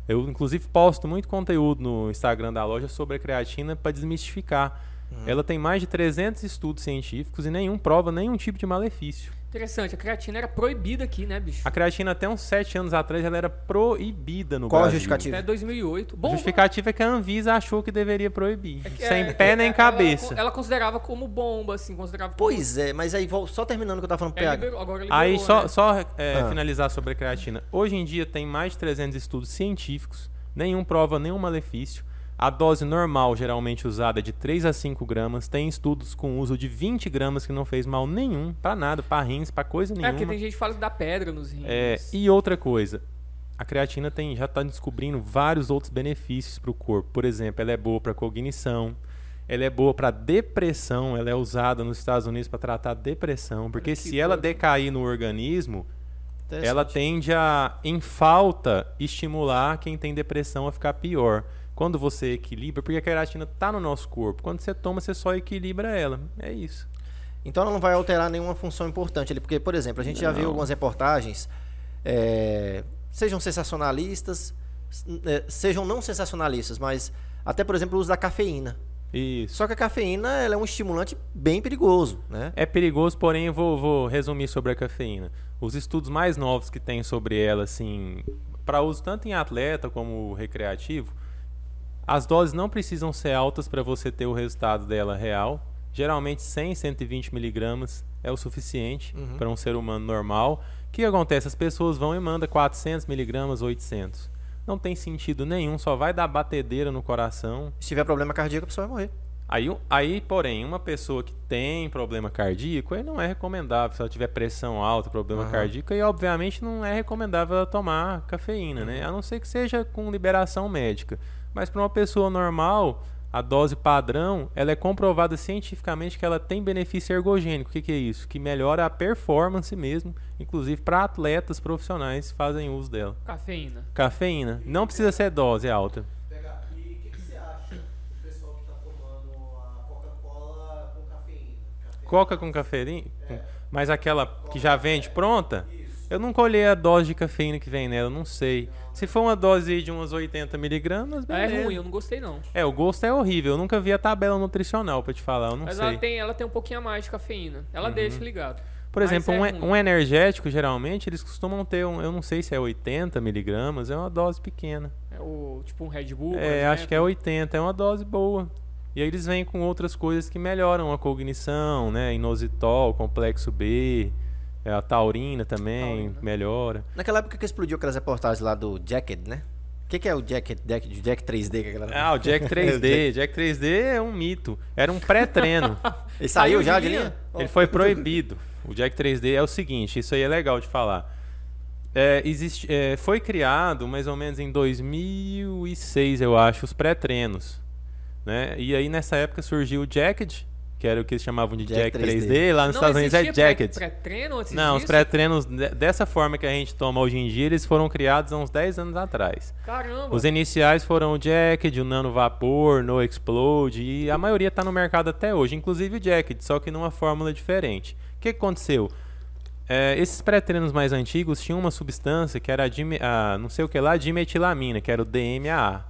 Eu, inclusive, posto muito conteúdo no Instagram da loja sobre a creatina para desmistificar. Uhum. Ela tem mais de 300 estudos científicos e nenhum prova nenhum tipo de malefício. Interessante, a creatina era proibida aqui, né, bicho? A creatina, até uns 7 anos atrás, ela era proibida no Qual a Brasil. justificativa? Até 2008. A Bom, justificativa é que a Anvisa achou que deveria proibir. é que- sem é- pé é- nem ela- cabeça. Ela, considerava como bomba, assim, considerava como... Pois é, mas aí só terminando o que eu tava falando, É, PH. liberou, agora liberou, Aí, só, né? só é, Ah. finalizar sobre a creatina. Hoje em dia tem mais de 300 estudos científicos, nenhum prova nenhum malefício. A dose normal, geralmente usada, é de 3 a 5 gramas. Tem estudos com uso de 20 gramas que não fez mal nenhum, pra nada, pra rins, pra coisa É, nenhuma. porque tem gente que fala que dá pedra nos rins. É, e outra coisa, a creatina tem, já está descobrindo vários outros benefícios para o corpo. Por exemplo, ela é boa para cognição, ela é boa para depressão, ela é usada nos Estados Unidos para tratar depressão, porque que se ela decair no organismo, ela tende a, em falta, estimular quem tem depressão a ficar pior. Quando você equilibra, porque a creatina está no nosso corpo, quando você toma, você só equilibra ela. É isso. Então ela não vai alterar nenhuma função importante ali, porque, por exemplo, a gente já viu Não. algumas reportagens, é, sejam sensacionalistas, é, sejam não sensacionalistas, mas até, por exemplo, o uso da cafeína. Isso. Só que a cafeína ela é um estimulante bem perigoso, né? É perigoso, porém eu vou, vou resumir sobre a cafeína. Os estudos mais novos que tem sobre ela, assim, para uso tanto em atleta como recreativo, as doses não precisam ser altas para você ter o resultado dela real. Geralmente 100, 120 miligramas é o suficiente Uhum. para um ser humano normal. O que acontece? As pessoas vão e mandam 400 miligramas, 800. Não tem sentido nenhum, só vai dar batedeira no coração. Se tiver problema cardíaco, a pessoa vai morrer. Aí, aí, porém, uma pessoa que tem problema cardíaco, aí não é recomendável. Se ela tiver pressão alta, problema Aham. cardíaco, aí obviamente não é recomendável ela tomar cafeína, né? A não ser que seja com liberação médica. Mas para uma pessoa normal, a dose padrão, ela é comprovada cientificamente que ela tem benefício ergogênico. O que, que é isso? Que melhora a performance mesmo, inclusive para atletas profissionais que fazem uso dela. Cafeína. Cafeína, não precisa ser dose alta. Pegar. O que, que você acha do pessoal que tomando a Coca-Cola com cafeína? Cafeína. Coca com cafeína? Mas aquela que já vende pronta? Eu nunca olhei a dose de cafeína que vem nela, não sei. Se for uma dose de umas 80 miligramas, É beleza. ruim, eu não gostei não. É, o gosto é horrível. Eu nunca vi a tabela nutricional pra te falar, eu não Mas sei. ela tem, ela tem um pouquinho a mais de cafeína. Ela deixa ligado. Por Mas exemplo, é um, um energético, geralmente, eles costumam ter, um, eu não sei se é 80 miligramas, é uma dose pequena. É o, tipo um Red Bull. É, acho que é exemplo. 80, é uma dose boa. E aí eles vêm com outras coisas que melhoram a cognição, né? Inositol, complexo B, é, a taurina também Taurina. melhora. Naquela época que explodiu aquelas reportagens lá do Jacket, né? O que, que é o Jacket, Jack, Jack 3D que a galera... Ah, o Jack (laughs) 3D. Jack 3D é um mito. Era um pré-treino. Ele (laughs) saiu Saiu já de de linha? linha? Ele foi proibido. O Jack 3D é o seguinte, isso aí é legal de falar. É, existe, é, foi criado mais ou menos em 2006, eu acho, os pré-treinos. Né? E aí nessa época surgiu o Jacket, que era o que eles chamavam de Jack Jack 3D. Lá nos Não Estados Unidos é pré- Jacket. Pré-treino antes Não, os disso? pré-treinos de- dessa forma que a gente toma hoje em dia, eles foram criados há uns 10 anos atrás. Caramba. Os iniciais foram o Jacket, o Nano Vapor, No Explode, e a maioria está no mercado até hoje, inclusive o Jacket, só que numa fórmula diferente. O que aconteceu? É, esses pré-treinos mais antigos tinham uma substância que era a, a não sei o que lá, dimetilamina, que era o DMAA.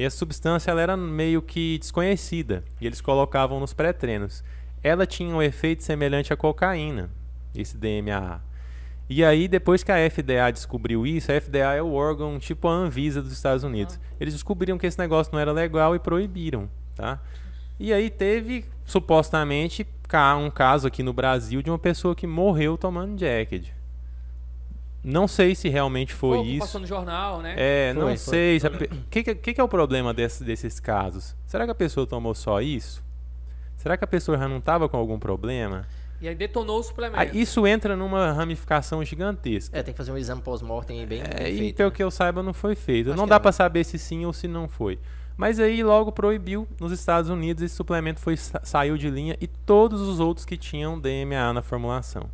E essa substância ela era meio que desconhecida, e eles colocavam nos pré-treinos. Ela tinha um efeito semelhante à cocaína, esse DMAA. E aí, depois que a FDA descobriu isso, a FDA é o órgão tipo a Anvisa dos Estados Unidos. Eles descobriram que esse negócio não era legal e proibiram, tá? E aí teve, supostamente, um caso aqui no Brasil de uma pessoa que morreu tomando Jacket. Não sei se realmente foi, Foi isso. Passou no jornal, né? É, Foi, não foi. sei. O que, que, que que é o problema desse- desses casos? Será que a pessoa tomou só isso? Será que a pessoa já não estava com algum problema? E aí detonou o suplemento. Ah, isso entra numa ramificação gigantesca. É, tem que fazer um exame pós-mortem bem, É, bem e feito. pelo que eu saiba, não foi feito. Acho não dá não. pra saber se sim ou se não foi. Mas aí logo proibiu nos Estados Unidos esse suplemento foi sa- saiu de linha e todos os outros que tinham DMA na formulação.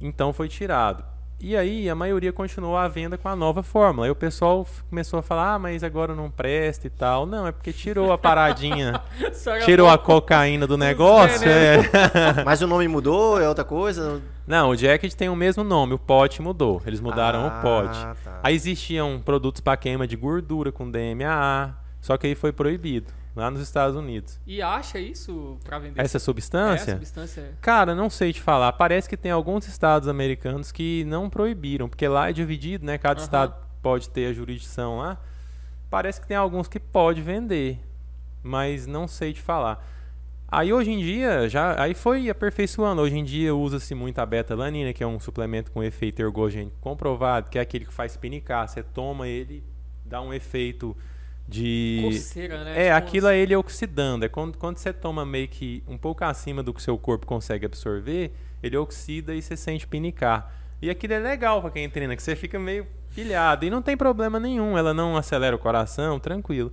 Então foi tirado. E aí a maioria continuou à venda com a nova fórmula. Aí o pessoal começou a falar: "Ah, mas agora não presta e tal". Não, é porque tirou a paradinha, (laughs) tirou a cocaína do negócio. é. (laughs) Mas o nome mudou, é outra coisa? Não, o Jacket tem o mesmo nome, o pote mudou. Eles mudaram Ah, o pote. tá. Aí existiam produtos para queima de gordura com DMAA, só que aí foi proibido lá nos Estados Unidos. E acha isso pra vender? Essa substância? É, substância é. Cara, não sei te falar. Parece que tem alguns estados americanos que não proibiram, porque lá é dividido, né? Cada Aham. estado pode ter a jurisdição lá. Parece que tem alguns que pode vender, mas não sei te falar. Aí hoje em dia, já aí foi aperfeiçoando. Hoje em dia usa-se muito a beta-alanina, que é um suplemento com efeito ergogênico comprovado, que é aquele que faz pinicar. Você toma ele, dá um efeito de Coceira, né? é, Tipo aquilo é ele oxidando. É quando, quando você toma meio que um pouco acima do que seu corpo consegue absorver, ele oxida e você sente pinicar. E aquilo é legal pra quem treina, que você fica meio pilhado. E não tem problema nenhum, ela não acelera o coração, tranquilo.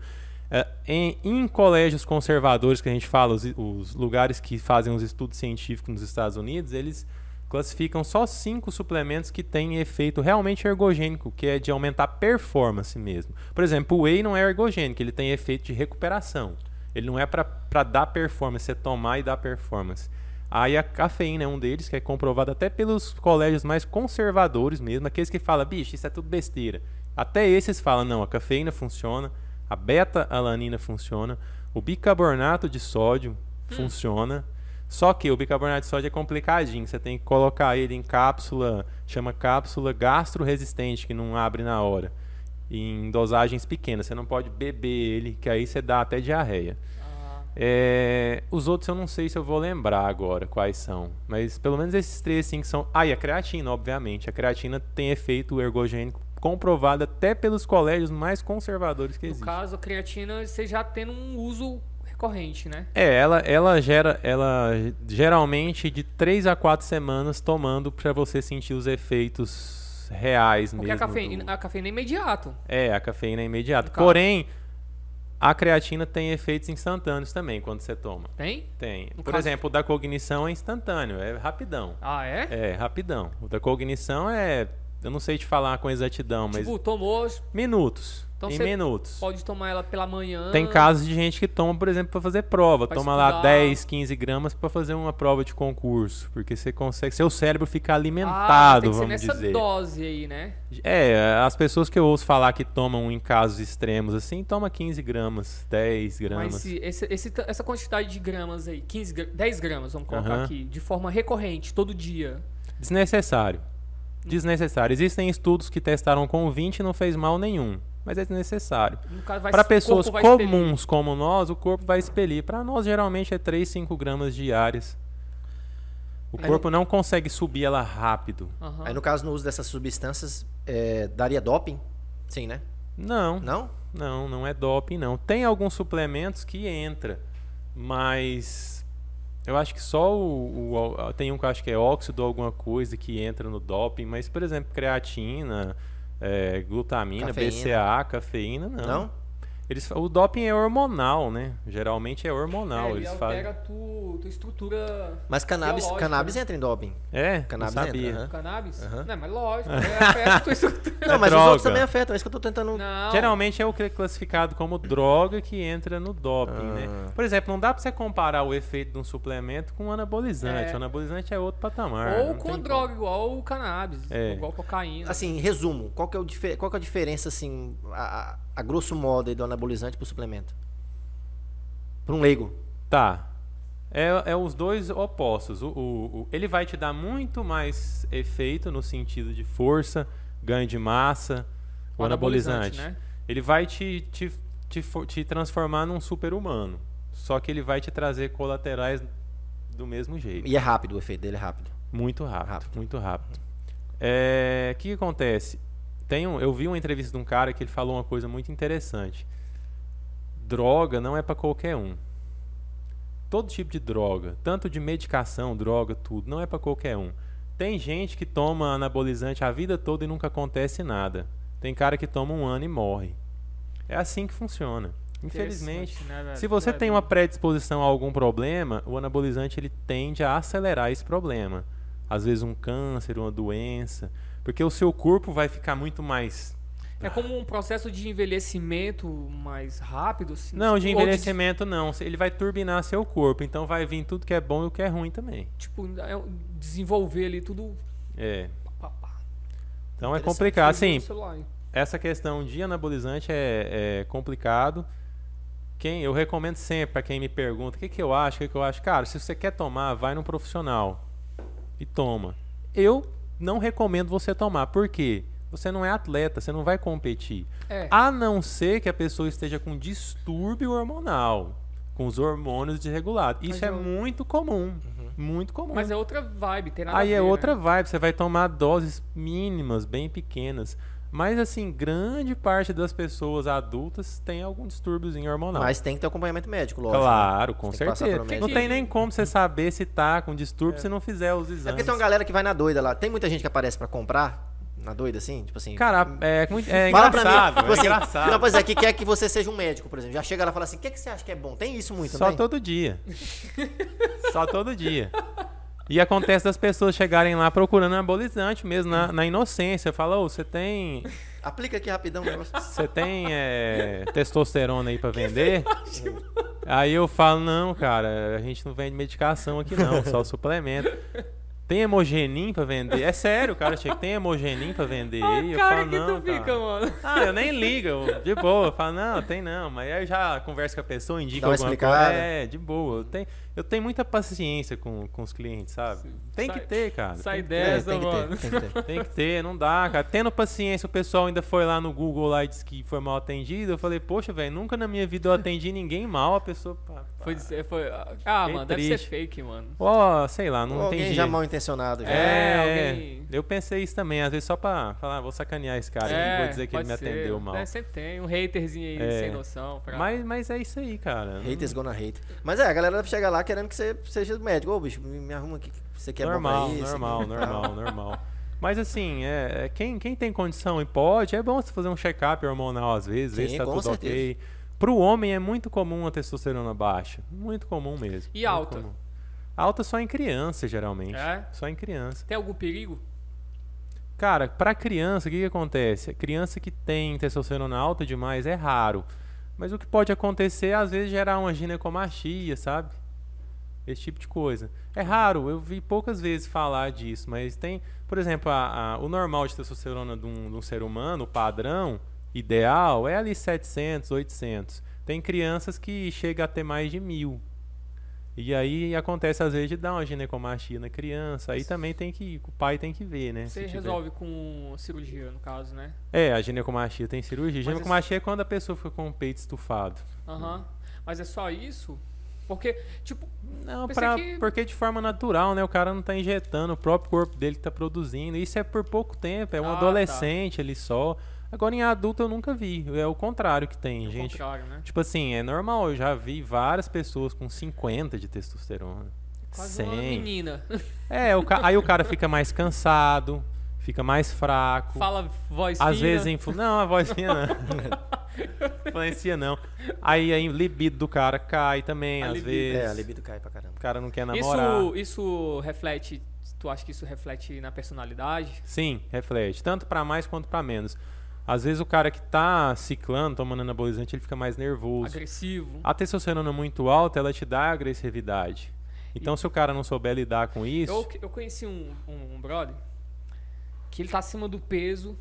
É, em, em colégios conservadores, que a gente fala, os, os lugares que fazem os estudos científicos nos Estados Unidos, eles classificam só cinco suplementos que têm efeito realmente ergogênico, que é de aumentar a performance mesmo. Por exemplo, o whey não é ergogênico, ele tem efeito de recuperação. Ele não é para dar performance, é tomar e dar performance. Aí a cafeína é um deles, que é comprovado até pelos colégios mais conservadores mesmo, aqueles que falam, bicho, isso é tudo besteira. Até esses falam, não, a cafeína funciona, a beta-alanina funciona, o bicarbonato de sódio funciona. Só que o bicarbonato de sódio é complicadinho. Você tem que colocar ele em cápsula, chama cápsula gastro-resistente, que não abre na hora. Em dosagens pequenas. Você não pode beber ele, que aí você dá até diarreia. Ah, É, os outros eu não sei se eu vou lembrar agora quais são. Mas pelo menos esses três sim que são. Ah, e a creatina, obviamente. A creatina tem efeito ergogênico comprovado até pelos colégios mais conservadores que no existem. caso, a creatina, você já tendo um uso recorrente, né? É, ela, ela gera, ela geralmente de 3 a 4 semanas tomando para você sentir os efeitos reais Porque a mesmo. cafeína, do- a cafeína é imediato. É, a cafeína é caso. Porém, a creatina tem efeitos instantâneos também quando você toma. Tem? Tem. No Por caso- exemplo, o da cognição é instantâneo, é rapidão. Ah, é? É, rapidão. O da cognição é. Eu não sei te falar com exatidão, mas. Tipo, tomou, Minutos. Então em você minutos. pode tomar ela pela manhã. Tem casos de gente que toma, por exemplo, para fazer prova. Pra toma lá estudar. 10, 15 gramas para fazer uma prova de concurso. Porque você consegue. Seu cérebro fica ah, alimentado, tem que ser vamos nessa dizer. dose aí, né? É, as pessoas que eu ouço falar que tomam em casos extremos assim, toma 15 gramas, 10 gramas. Mas se esse- esse- essa quantidade de gramas aí, 15, gra- 10 gramas, vamos colocar aqui, de forma recorrente, todo dia. Desnecessário. Desnecessário. Existem estudos que testaram com 20 e não fez mal nenhum. Mas é desnecessário. Para pessoas vai expelir. comuns como nós, o corpo vai expelir. Para nós, geralmente, é 3, 5 gramas diárias. O Aí corpo não consegue subir ela rápido. Aí no caso, no uso dessas substâncias, é, daria doping? Sim, né? Não, Não? não, não é doping, não. Tem alguns suplementos que entra, mas eu acho que só o, o- tem um que eu acho que é óxido ou alguma coisa que entra no doping, mas por exemplo, creatina, é, glutamina, Cafeína. BCA, cafeína, não. Não? Eles, o doping é hormonal, né? Geralmente é hormonal, É, ele eles altera fazem. tu, tua estrutura Mas cannabis, cannabis né? entra em doping. É, Cannabis não entra, sabia. aham. cannabis. Aham. Não, mas lógico, (laughs) é, afeta a tua estrutura. Não, mas os outros também afetam. É isso que eu tô tentando... Não. Geralmente é o que é classificado como droga que entra no doping, né? Ah. Por exemplo, não dá pra você comparar o efeito de um suplemento com um anabolizante. É. O anabolizante é outro patamar. Ou com droga igual o cannabis, É. igual cocaína. Assim, resumo. Qual que é, o qual que é a diferença, assim, a, a- a grosso modo aí do anabolizante pro suplemento? Para um leigo. Tá. É, é os dois opostos. O, o- o- ele vai te dar muito mais efeito no sentido de força, ganho de massa, o, O anabolizante. né? Ele vai te, te, te, te transformar num super-humano. Só que ele vai te trazer colaterais do mesmo jeito. E é rápido, o efeito dele é rápido. Muito rápido, Rápido. muito rápido. É, O que, que acontece? Tem um- eu vi uma entrevista de um cara que ele falou uma coisa muito interessante. Droga não é para qualquer um. Todo tipo de droga, tanto de medicação, droga, tudo, não é para qualquer um. Tem gente que toma anabolizante a vida toda e nunca acontece nada. Tem cara que toma um ano e morre. É assim que funciona. Infelizmente, né, se você É tem uma predisposição a algum problema, o anabolizante ele tende a acelerar esse problema. Às vezes um câncer, uma doença, porque o seu corpo vai ficar muito mais É como um processo de envelhecimento mais rápido, assim? não de envelhecimento não, ele vai turbinar seu corpo, então vai vir tudo que é bom e o que é ruim também. tipo, é desenvolver ali tudo. É. pá, pá. Então é complicado, assim, essa questão de anabolizante é, é complicado. Quem, eu recomendo sempre para quem me pergunta o que, que eu acho, o que, que eu acho. Cara, se você quer tomar, vai num profissional e toma. Eu não recomendo você tomar. Por quê? Você não é atleta, você não vai competir. É. A não ser que a pessoa esteja com distúrbio hormonal, com os hormônios desregulados. Isso Mas é eu- muito comum. Muito comum. Mas é outra vibe, tem nada Aí a é ver, outra né? vibe, você vai tomar doses mínimas, bem pequenas. Mas assim, grande parte das pessoas adultas tem algum distúrbiozinho hormonal. Mas tem que ter acompanhamento médico, lógico. né? claro, com tem certeza. Não tem nem como você saber se tá com distúrbio se não fizer os exames. É porque tem uma galera que vai na doida lá. Tem muita gente que aparece pra comprar na doida, assim? Tipo assim. Cara, é, muito, é Fala engraçado, pra mim. é tipo assim, engraçado. Não, pois é, que quer que você seja um médico, por exemplo. Já chega lá e fala assim: o que, que você acha que é bom? Tem isso muito, Só todo dia. (laughs) Só todo dia. E acontece das pessoas chegarem lá procurando anabolizante mesmo, na, na inocência. Fala, ô, você tem. Aplica aqui rapidão o negócio. Você tem é, testosterona aí pra vender? Aí eu falo, não, cara, a gente não vende medicação aqui não, só suplemento. Tem hemogenin pra vender? É sério, cara. Chega, tem hemogenin pra vender? Olha E a eu cara falo, que não, tu fica, cara. mano. Ah, eu nem ligo, eu- de boa. Eu falo, não, tem não. Mas aí eu já converso com a pessoa, indico Dá uma alguma coisa. É, de boa. Eu tenho, eu tenho muita paciência com, com os clientes, sabe? Tem que Sai- ter, cara. Sai que ter. dessa, tem que mano. ter, tem que ter. Tem que ter, não dá, cara. Tendo paciência, o pessoal ainda foi lá no Google lá e disse que foi mal atendido. Eu falei, poxa, velho, nunca na minha vida eu atendi ninguém mal. A pessoa. pá, pá. Foi, foi, ah, Fiquei mano, deve ser triste. fake, mano. Ó, sei lá, não Ou alguém entendi. já mal intencionado. Já. É, É, alguém- eu pensei isso também, às vezes só pra falar, ah, vou sacanear esse cara, aqui, vou dizer que ele me ser. atendeu mal. É, sempre tem um haterzinho aí É. sem noção. Pra... Mas, mas é isso aí, cara. Haters gonna hate. Mas é, a galera chega lá querendo que você seja médico. Ô, bicho, me, me arruma aqui. Você quer normal, bom pra isso, normal, aqui normal, normal. Mas assim, é, é, quem, quem tem condição e pode, é bom você fazer um check-up hormonal às vezes, ver Sim, se tá com tudo certeza. ok. Pro homem é muito comum a testosterona baixa. Muito comum mesmo. E alta? comum. Alta só em criança, geralmente. É? Só em criança. Tem algum perigo? Cara, pra criança, o que, que acontece? A criança que tem testosterona alta demais é raro. Mas o que pode acontecer é, às vezes, gerar uma ginecomastia, sabe? Esse tipo de coisa. É raro, eu vi poucas vezes falar disso, mas tem, por exemplo, a- a- o normal de testosterona de um, de um ser humano, o padrão ideal, é ali 700, 800. Tem crianças que chega a ter mais de mil. E aí acontece às vezes de dar uma ginecomastia na criança. Aí também tem que, o pai tem que ver, né? Você resolve com cirurgia, no caso, né? É, a ginecomastia tem cirurgia. Mas Ginecomastia é quando a pessoa fica com o peito estufado. Aham. Mas é só isso? Porque, tipo, Não, pra, que- porque de forma natural, né? O cara não tá injetando, o próprio corpo dele tá produzindo. Isso é por pouco tempo, é um Ah, tá. adolescente ali só. Agora em adulto eu nunca vi. É o contrário que tem, ao gente. né? Tipo assim, é normal, eu já vi várias pessoas com 50 de testosterona. Quase 100. uma menina. É, o ca- aí o cara fica mais cansado, fica mais fraco. Fala voz Às fina. vezes influ... Não, a voz fina não. (laughs) (laughs) Influencia não. Aí a libido do cara cai também, A às libido. vezes. É, a libido cai pra caramba. O cara não quer namorar. Isso, isso reflete. Tu acha que isso reflete na personalidade? Sim, reflete. Tanto pra mais quanto pra menos. Às vezes o cara que tá ciclando, tomando anabolizante, ele fica mais nervoso. Agressivo? A testosterona muito alta, ela te dá agressividade. Então, se o cara não souber lidar com isso, Eu, eu conheci um, um, um brother que ele tá acima do peso.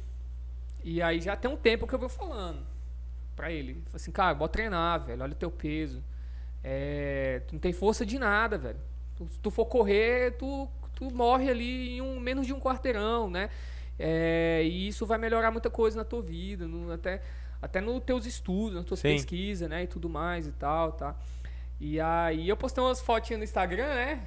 E aí já tem um tempo que eu vou falando pra ele. Falei assim, cara, bota treinar, velho. Olha o teu peso. É, tu não tem força de nada, velho. Tu- se tu for correr, tu, tu morre ali em um, menos de um quarteirão, né? É, e isso vai melhorar muita coisa na tua vida, no- até, até nos teus estudos, nas tuas Sim. pesquisas, né? E tudo mais e tal, tá? E aí eu postei umas fotinhas no Instagram, né?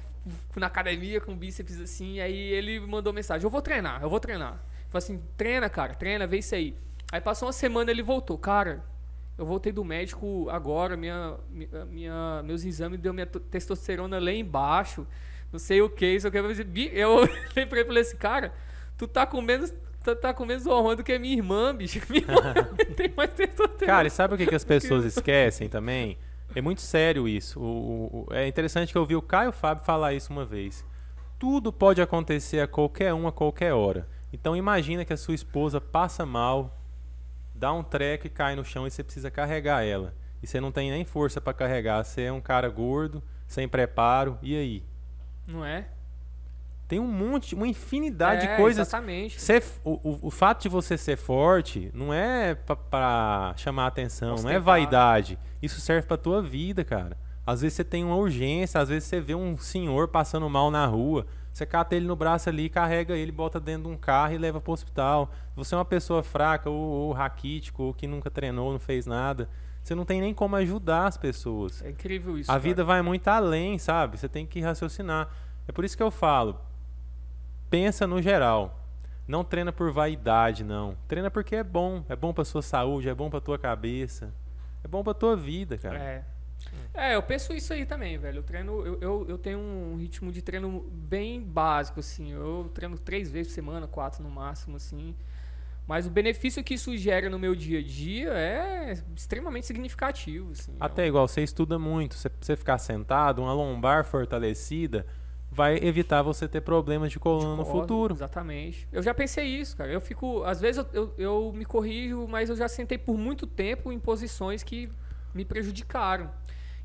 Na academia com bíceps assim, e aí ele mandou mensagem, eu vou treinar, eu vou treinar. Falei assim, treina, cara, treina, vê isso aí. Aí passou uma semana ele voltou, cara, eu voltei do médico agora, minha, minha, meus exames deu minha to- testosterona lá embaixo, não sei o que, isso que eu (laughs) olhei pra ele e falei assim, cara, tu tá com menos. Tu tá com menos hormônio do que minha irmã, bicho. Minha irmã (laughs) tem mais testosterona. Cara, e sabe o que, que as pessoas esquecem também? É muito sério isso. O- o- é interessante que eu ouvi o Caio Fábio falar isso uma vez. Tudo pode acontecer a qualquer um, a qualquer hora. Então imagina que a sua esposa passa mal, dá um treco e cai no chão e você precisa carregar ela. E você não tem nem força pra carregar. Você é um cara gordo, sem preparo. E aí? Não é? Tem um monte, uma infinidade É, de coisas Exatamente. Ser, o, o, o fato de você ser forte não é pra- pra chamar atenção, não é Ostentar. vaidade. Isso serve pra tua vida, cara. Às vezes você tem uma urgência, às vezes você vê um senhor passando mal na rua, você cata ele no braço ali, carrega ele, bota dentro de um carro e leva pro hospital. Você é uma pessoa fraca ou, ou raquítico, ou que nunca treinou, não fez nada. Você não tem nem como ajudar as pessoas. É incrível isso. A cara. vida vai muito além, sabe? Você tem que raciocinar. É por isso que eu falo, pensa no geral. Não treina por vaidade, não. Treina porque é bom. É bom pra sua saúde, é bom pra tua cabeça. É bom pra tua vida, cara. É. É, eu penso isso aí também, velho. Eu treino, eu, eu, eu tenho um ritmo de treino bem básico, assim. Eu treino três vezes por semana, quatro no máximo, assim. Mas o benefício que isso gera no meu dia a dia é extremamente significativo, assim. Até igual, você estuda muito. Você, você ficar sentado, uma lombar fortalecida, vai evitar você ter problemas de coluna no Concordo, futuro. Exatamente. Eu já pensei isso, cara. Eu fico. Às vezes eu, eu, eu me corrijo, mas eu já sentei por muito tempo em posições que me prejudicaram.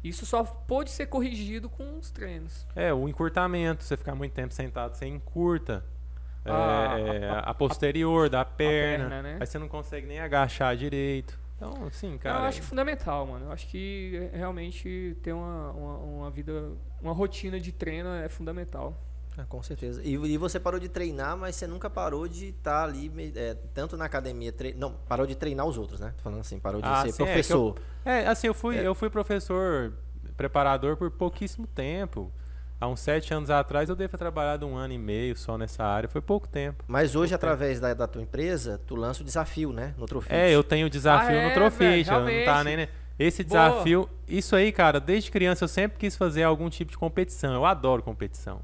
Isso só pode ser corrigido com os treinos. É, o encurtamento, você ficar muito tempo sentado, você encurta. é, Ah, é, a, posterior da perna, perna, né? aí você não consegue nem agachar direito. Então, assim, cara. eu acho fundamental, mano. Eu acho que é, realmente ter uma, uma, uma vida, uma rotina de treino é fundamental. Ah, com certeza. E, e você parou de treinar, mas você nunca parou de estar ali, me- é, tanto na academia, tre... não, parou de treinar os outros, né? Tô falando assim, parou de Ah, ser sim, é que eu- professor. É, assim, eu fui, eu fui professor preparador por pouquíssimo tempo. Há uns sete anos atrás eu devo ter trabalhado um ano e meio só nessa área. Foi pouco tempo. Mas hoje, através da, da tua empresa, tu lança o desafio, né? No Trofit. É, eu tenho o desafio Ah, no é, Trofit. não tá nem, né? Esse Boa. desafio, isso aí, cara, desde criança eu sempre quis fazer algum tipo de competição. Eu adoro competição.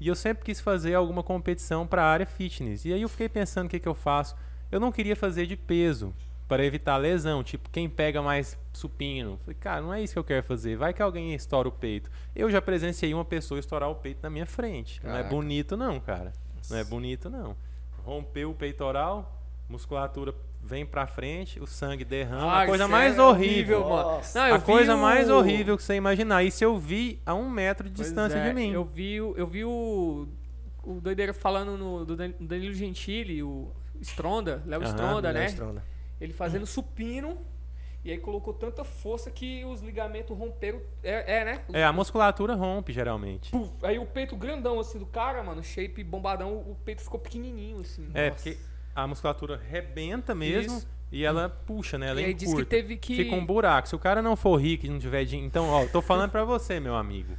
E eu sempre quis fazer alguma competição para a área fitness. E aí eu fiquei pensando o que, que eu faço. Eu não queria fazer de peso para evitar lesão, tipo quem pega mais supino. Falei, cara, não é isso que eu quero fazer. Vai que alguém estoura o peito. Eu já presenciei uma pessoa estourar o peito na minha frente. Não é Caraca. bonito não, cara. Não é bonito não. Rompeu o peitoral, musculatura vem pra frente, o sangue derrama. Ah, a coisa isso mais é horrível. mano. Nossa. Não, a coisa o- mais horrível que você imaginar. Isso eu vi a um metro de Pois distância é, de mim. Eu vi, o- eu vi o, o Doideira falando no, do Dan- Danilo Gentili, o Stronda, Léo Aham, Stronda, né? Stronda. Ele fazendo supino. E aí colocou tanta força que os ligamentos romperam. É, é né? É, a musculatura rompe geralmente. Puf, aí o peito grandão assim do cara, mano, shape bombadão, o peito ficou pequenininho assim. É, Nossa. porque a musculatura rebenta mesmo Isso. e ela puxa, né? Ela E encurta. que teve que Fica um buraco. Se o cara não for rico e não tiver dinheiro. Então, ó, tô falando pra você, meu amigo.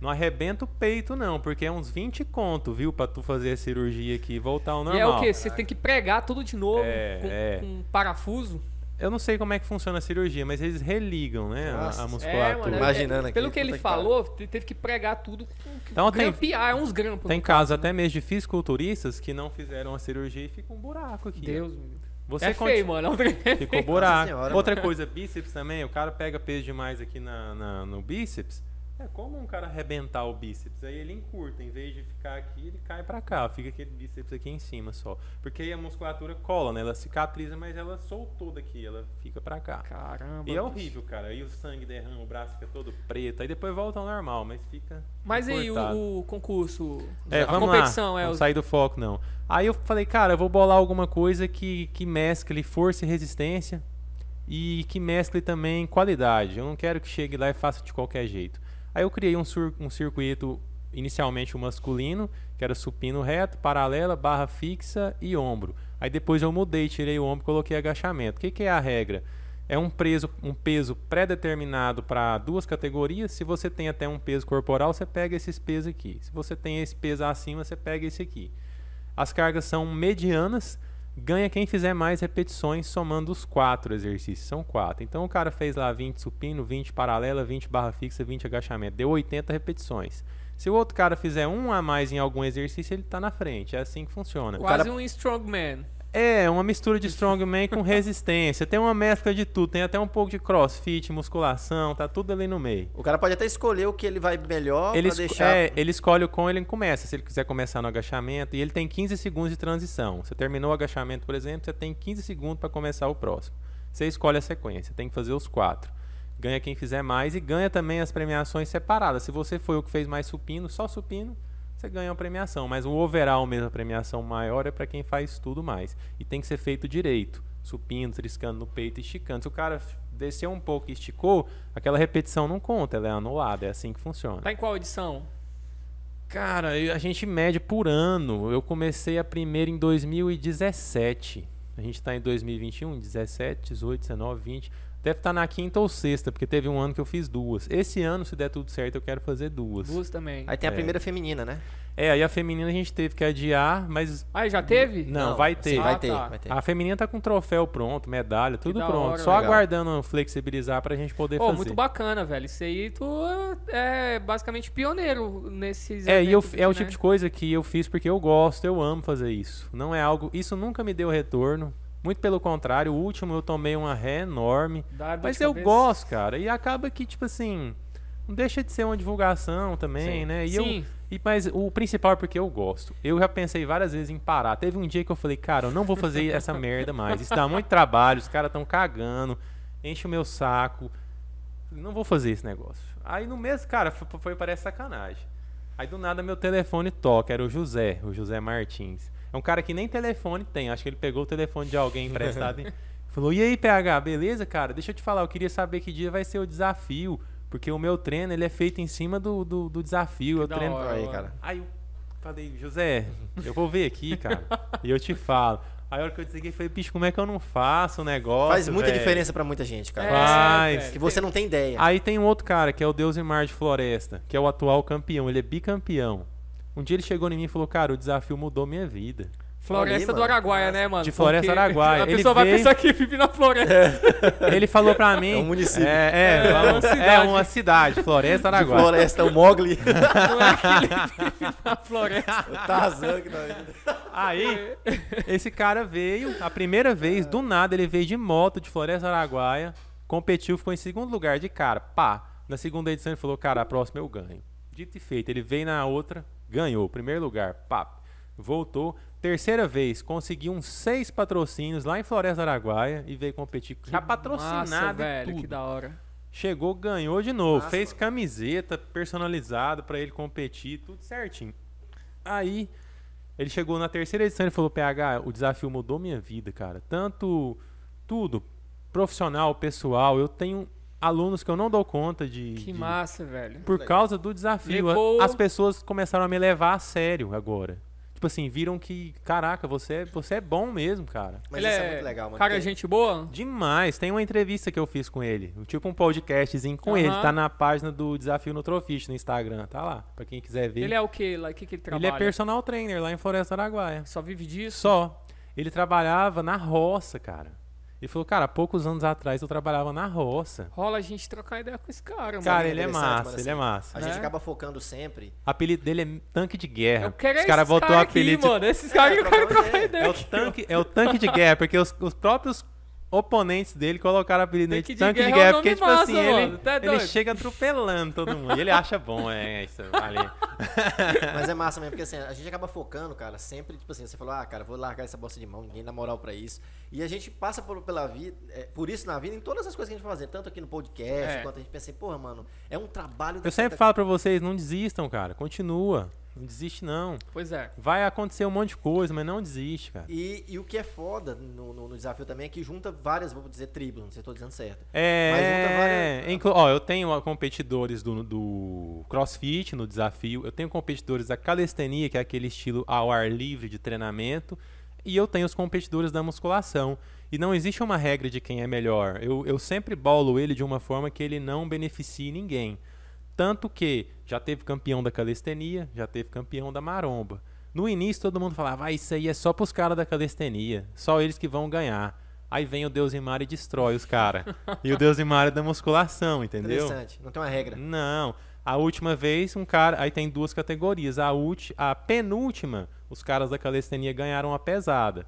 Não arrebenta o peito, não, porque é uns 20 conto, viu? Pra tu fazer a cirurgia aqui e voltar ao E normal. é o que? Você tem que pregar tudo de novo É, com, é. com parafuso. Eu não sei como é que funciona a cirurgia, mas eles religam, né? a- Nossa, a, é, musculatura. mano, Imaginando é, aqui, Pelo que ele que falou, te- teve que pregar tudo Então tem- grampear, é uns grampos. Tem casos até mesmo de fisiculturistas que não fizeram a cirurgia e fica um buraco aqui. ó. Deus, meu Deus. Você é feio, mano. Ficou buraco. senhora, Outra coisa, bíceps também. O cara pega peso demais aqui na, na- no bíceps. É como um cara arrebentar o bíceps. Aí ele encurta. Em vez de ficar aqui, ele cai pra cá. Fica aquele bíceps aqui em cima só. Porque aí a musculatura cola, né? Ela cicatriza, mas ela soltou daqui. Ela fica pra cá. Caramba. E é horrível, cara. Aí o sangue derrama, o braço fica todo preto. Aí depois volta ao normal, mas fica. Mas aí encurtado. o, o concurso, É, a vamos competição lá. é Não os... sair do foco, não. Aí eu falei, cara, eu vou bolar alguma coisa que, que mescle força e resistência e que mescle também qualidade. Eu não quero que chegue lá e faça de qualquer jeito. Aí eu criei um, um circuito, inicialmente o masculino, que era supino reto, paralela, barra fixa e ombro. Aí depois eu mudei, tirei o ombro coloquei agachamento. O que, que é a regra? É um, preso, um peso pré-determinado para duas categorias. Se você tem até um peso corporal, você pega esses pesos aqui. Se você tem esse peso acima, você pega esse aqui. As cargas são medianas. Ganha quem fizer mais repetições somando os quatro exercícios. São quatro. Então o cara fez lá 20 supino, 20 paralela, 20 barra fixa, 20 agachamento. Deu 80 repetições. Se o outro cara fizer um a mais em algum exercício, ele está na frente. É assim que funciona. Quase cara- um strongman. É, uma mistura de strongman com resistência. Tem uma mescla de tudo. Tem até um pouco de crossfit, musculação, tá tudo ali no meio. O cara pode até escolher o que ele vai melhor Ele, deixar. é, ele escolhe o com ele começa. Se ele quiser começar no agachamento, e ele tem 15 segundos de transição. Você terminou o agachamento, por exemplo, você tem 15 segundos para começar o próximo. Você escolhe a sequência, tem que fazer os quatro. Ganha quem fizer mais e ganha também as premiações separadas. Se você foi o que fez mais supino, só supino, você ganha uma premiação. Mas o overall mesmo, a premiação maior é para quem faz tudo mais. E tem que ser feito direito. Supino, triscando no peito e esticando. Se o cara desceu um pouco e esticou, aquela repetição não conta, ela é anulada. É assim que funciona. Tá em qual edição? Cara, a gente mede por ano. Eu comecei a primeira em 2017. A gente tá em 2021, 17, 18, 19, 20. Deve estar na quinta ou sexta, porque teve um ano que eu fiz duas. Esse ano, se der tudo certo, eu quero fazer duas. Duas também. Aí tem a É. primeira feminina, né? É, aí a feminina a gente teve que adiar, mas Ah, já teve? Não, vai ter. sim, vai Ah, ter, tá. vai ter. a feminina tá com troféu pronto, medalha, tudo pronto. hora, Só legal. aguardando flexibilizar pra gente poder Pô, fazer. muito bacana, velho. Isso aí tu é basicamente pioneiro nesses É, e eu, é o aqui, tipo né? de coisa que eu fiz porque eu gosto, eu amo fazer isso. Não é algo. Isso nunca me deu retorno. Muito pelo contrário, o último eu tomei uma ré enorme. Mas eu cabeça. gosto, cara. E acaba que, tipo assim. Não deixa de ser uma divulgação também, Sim. né? E Sim. Eu, e, mas o principal é porque eu gosto. Eu já pensei várias vezes em parar. Teve um dia que eu falei, cara, eu não vou fazer essa (laughs) merda mais. Isso dá muito trabalho, os caras estão cagando, enche o meu saco. Não vou fazer esse negócio. Aí no mês, cara, foi, foi parece sacanagem. Aí do nada meu telefone toca, era o José, o José Martins. É um cara que nem telefone tem, acho que ele pegou o telefone de alguém emprestado e (laughs) falou: E aí, PH, beleza, cara? Deixa eu te falar, eu queria saber que dia vai ser o desafio. Porque o meu treino ele é feito em cima do, do, do desafio. Eu da treino. hora, Aí, cara. Aí eu falei, José, eu vou ver aqui, cara. e eu te falo. Aí a hora que eu desliguei, falei, bicho, como é que eu não faço o negócio? Faz muita velho? diferença pra muita gente, cara. Faz. velho. Que você não tem ideia. Aí tem um outro cara, que é o Deus e Mar de Floresta, que é o atual campeão. Ele é bicampeão. Um dia ele chegou em mim e falou, cara, o desafio mudou minha vida. Floresta Aí, do. Araguaia, né, mano? De Floresta Porque Araguaia. (laughs) A Ele pessoa vai veio- pensar que vive na floresta. (laughs) Ele falou pra mim. É um município. É, é, É uma é cidade. uma cidade, Floresta Araguaia. Floresta, o Mogli. (laughs) Não é que ele vive na floresta. o Tarzan que tá Aí, esse cara veio, a primeira vez, do nada, ele veio de moto de Floresta Araguaia, competiu, ficou em segundo lugar de cara. Pá. Na segunda edição ele falou, cara, a próxima eu ganho. Dito e feito, ele veio na outra, ganhou, primeiro lugar, pá. Voltou. Terceira vez, conseguiu uns seis patrocínios lá em Floresta Araguaia e veio competir já patrocinado Massa, velho, tudo. que da hora. Chegou, ganhou de novo. Massa, fez mano. camiseta personalizada pra ele competir, tudo certinho. Aí, ele chegou na terceira edição e falou: PH, o desafio mudou minha vida, cara. Tanto tudo, profissional, pessoal. Eu tenho alunos que eu não dou conta de. Que de- massa, velho. Por causa do desafio. Levou- As pessoas começaram a me levar a sério agora. Tipo assim, viram que, caraca, você, é- você é bom mesmo, cara. Mas ele isso é, é muito legal, mano. Cara, gente boa? Demais. Tem uma entrevista que eu fiz com ele. Tipo um podcastzinho com Aham. ele. Tá na página do Desafio Nutrofish no Instagram. Tá lá. Pra quem quiser ver. Ele é o que lá? O que, que ele Ele trabalha? é personal trainer lá em Floresta Araguaia. Só vive disso? Só. Ele trabalhava na roça, cara. Ele falou, cara, há poucos anos atrás eu trabalhava na roça. Rola a gente trocar ideia com esse cara, mano. Cara, ele é massa, mano, ele é assim, massa. A né? gente acaba focando sempre. O apelido dele é tanque de guerra. Eu quero Os esses caras botou o cara aqui, apelido de mano. Esses caras que eu quero trocar ideia. ideia. É o tanque, é o tanque de guerra, porque os, os próprios oponentes dele colocaram apelido Tanque de tanque de guerra é porque, tipo massa, assim, ele. Tá ele chega atropelando todo mundo. E ele acha bom, é isso, ali. (laughs) Mas é massa mesmo, porque assim, a gente acaba focando, cara, sempre, tipo assim, você falou, ah, cara, vou largar essa bosta de mão, ninguém dá moral pra isso. E a gente passa por, pela vida, é, por isso na vida, em todas as coisas que a gente vai fazer, tanto aqui no podcast, É. quanto a gente pensa assim, porra, mano, é um trabalho... Eu sempre falo pra vocês, não desistam, cara. Continua. Não desiste, não. Pois é. Vai acontecer um monte de coisa, mas não desiste, cara. E, e o que é foda no, no- no desafio também é que junta várias, vou dizer tribos, não sei se eu tô dizendo certo. Mas junta É, várias- inclu- ó, eu tenho competidores do, do CrossFit no desafio, eu tenho competidores da calistenia, que é aquele estilo ao ar livre de treinamento, e eu tenho os competidores da musculação. E não existe uma regra de quem é melhor. Eu, eu sempre bolo ele de uma forma que ele não beneficie ninguém. Tanto que já teve campeão da calistenia, já teve campeão da maromba. No início todo mundo falava, ah, isso aí é só pros caras da calistenia, só eles que vão ganhar. Aí vem o Deus Imar e destrói os caras. e o Deus Imar é da musculação, entendeu? Interessante, não tem uma regra. Não. A última vez, um cara. Aí tem duas categorias. A, ulti, a penúltima, os caras da calistenia ganharam a pesada.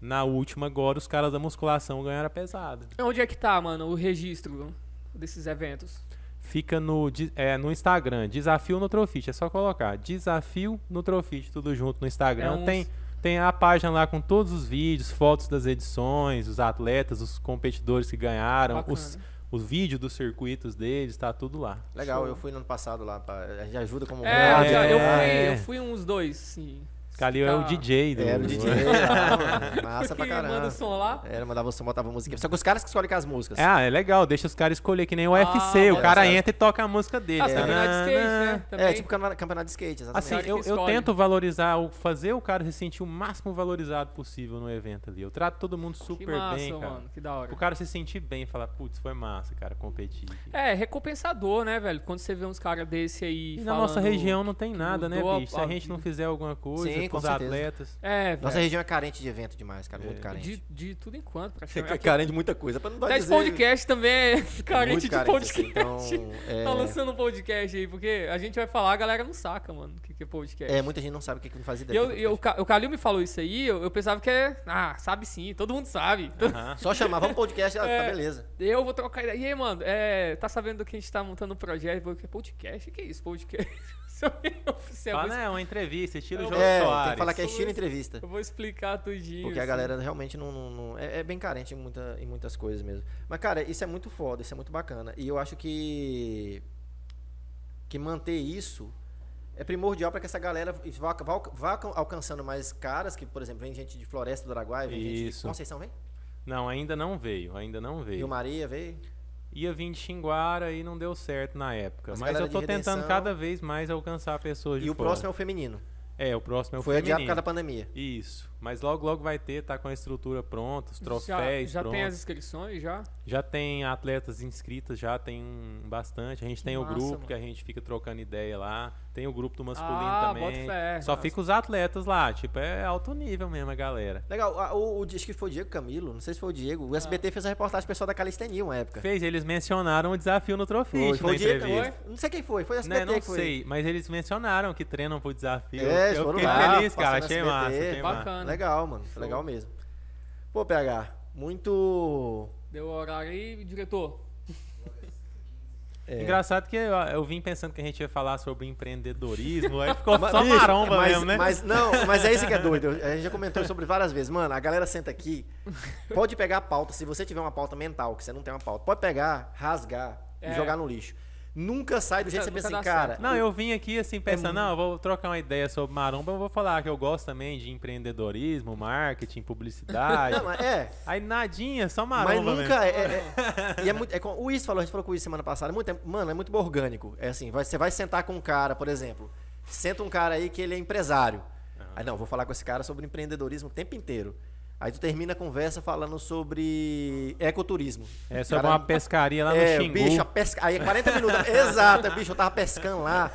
Na última, agora, os caras da musculação ganharam a pesada. Onde é que tá, mano, o registro desses eventos? Fica no, é, no Instagram, Desafio Nutrofit. É só colocar Desafio Nutrofit, tudo junto no Instagram. É uns- Tem, tem a página lá com todos os vídeos, fotos das edições, os atletas, os competidores que ganharam, Bacana. os, os vídeos dos circuitos deles, tá tudo lá. Legal, Show. eu fui no ano passado lá, pra, a gente ajuda como... É, Ah, eu, já- eu é. fui, eu fui uns dois, sim. Calil é o Ficar- DJ do. Era o DJ lá, massa pra (laughs) Que manda caramba. o som lá. Era, mandava você botava música. Só que os caras que escolhem com as músicas. Ah, é legal, deixa os caras escolher que nem o Ah, UFC. o cara certo. entra e toca a música dele. Ah, tá Tanana. de skate, né? Também. É, tipo campeonato campeonato de skate, exatamente. Assim, eu, eu tento valorizar, o- fazer o cara se sentir o máximo valorizado possível no evento ali. Eu trato todo mundo que super massa, bem, cara. mano, que da hora. O cara se sentir bem e falar, putz, foi massa, cara, competir. É, recompensador, né, velho? Quando você vê uns caras desse aí E na nossa região não tem nada, né, bicho? Se a gente não fizer alguma coisa Sim, com certeza. atletas. É, Nossa região é carente de evento demais, cara, muito carente. De, de tudo enquanto, É praticamente. carente de muita coisa, pra não Até dizer... podcast também é carente muito de carente, assim, podcast. então, (laughs) é... Tá lançando um podcast aí, porque a gente vai falar, a galera não saca, mano, o que, que é podcast. É, muita gente não sabe o que que não faz E ideia. eu, que eu, é o Ca- o Calil me falou isso aí, eu, eu pensava que é. Ah, sabe sim, todo mundo sabe. Todo- Aham. (laughs) Só chamar, vamos podcast, ah, É. tá beleza. Eu vou trocar ideia. E aí, mano, é, tá sabendo que a gente tá montando um projeto? Que podcast? O que é isso, podcast? (laughs) Você Fala, né, uma entrevista, estilo Eu João É, Soares. tem que falar que é estilo entrevista. Eu vou explicar tudinho. Porque a assim. galera realmente não. não- não- é, é bem carente em, muita, em muitas coisas mesmo. Mas, cara, isso é muito foda, isso é muito bacana. E eu acho que. Que manter isso é primordial para que essa galera vá, vá, vá alcançando mais caras, que, por exemplo, vem gente de Floresta do Araguaia, vem gente de Isso. Conceição, vem? Não, ainda não veio, ainda não veio. Maria, veio. Ia vir de Xinguara e não deu certo na época. Mas Mas eu tô tentando Redenção- cada vez mais alcançar pessoas de E o fora. próximo é o feminino. É, o próximo é o Foi adiado por feminino. causa da pandemia. Isso. Mas logo, logo vai ter, tá com a estrutura pronta, os Já, troféus já tem prontos. as inscrições já? Já tem atletas inscritas, já tem um- bastante. A gente Que tem o grupo mano. que a gente fica trocando ideia lá. Tem o grupo do masculino Ah, também. fé. Só Massa. fica os atletas lá, tipo, é alto nível mesmo a galera. Legal, o, o, acho que foi o Diego Camilo, não sei se foi o Diego. O SBT fez a reportagem pessoal da calistenia uma época. Fez, eles mencionaram o desafio no Trofit Foi, foi o Diego, foi? Não sei quem foi, foi o SBT Né, não que foi. sei, mas eles mencionaram que treinam pro desafio. É, eu foram fiquei lá, feliz, cara. Achei SBT. massa, achei massa. Legal, mano. Foi Show. legal mesmo. Pô, PH, muito. Deu o horário aí, diretor. é, Engraçado que eu, eu vim pensando que a gente ia falar sobre empreendedorismo, aí (laughs) ficou Mas, só maromba mas, mesmo, né? Mas não, mas é isso que é (laughs) doido. A gente já comentou sobre várias vezes. Mano, a galera senta aqui, pode pegar a pauta, se você tiver uma pauta mental, que você não tem uma pauta, pode pegar, rasgar e É. jogar no lixo. Nunca sai do jeito que você pensa assim, cara. Não, eu vim aqui assim pensando, muito- não, eu vou trocar uma ideia sobre maromba, eu vou falar que eu gosto também de empreendedorismo, marketing, publicidade. (laughs) Não, mas é. Aí nadinha, só Mas maromba mesmo. nunca é. é- é- e é muito, é o Is falou, a gente falou com o Is semana passada, é muito, é- mano, é muito orgânico. É assim, vai- você vai sentar com um cara, por exemplo. Senta um cara aí que ele é empresário. Aí não, vou falar com esse cara sobre empreendedorismo o tempo inteiro. Aí tu termina a conversa falando sobre ecoturismo. É sobre Cara, uma pescaria lá no é, Xingu. bicho, a pesca... aí é 40 minutos. (laughs) Exato, bicho, eu tava pescando lá.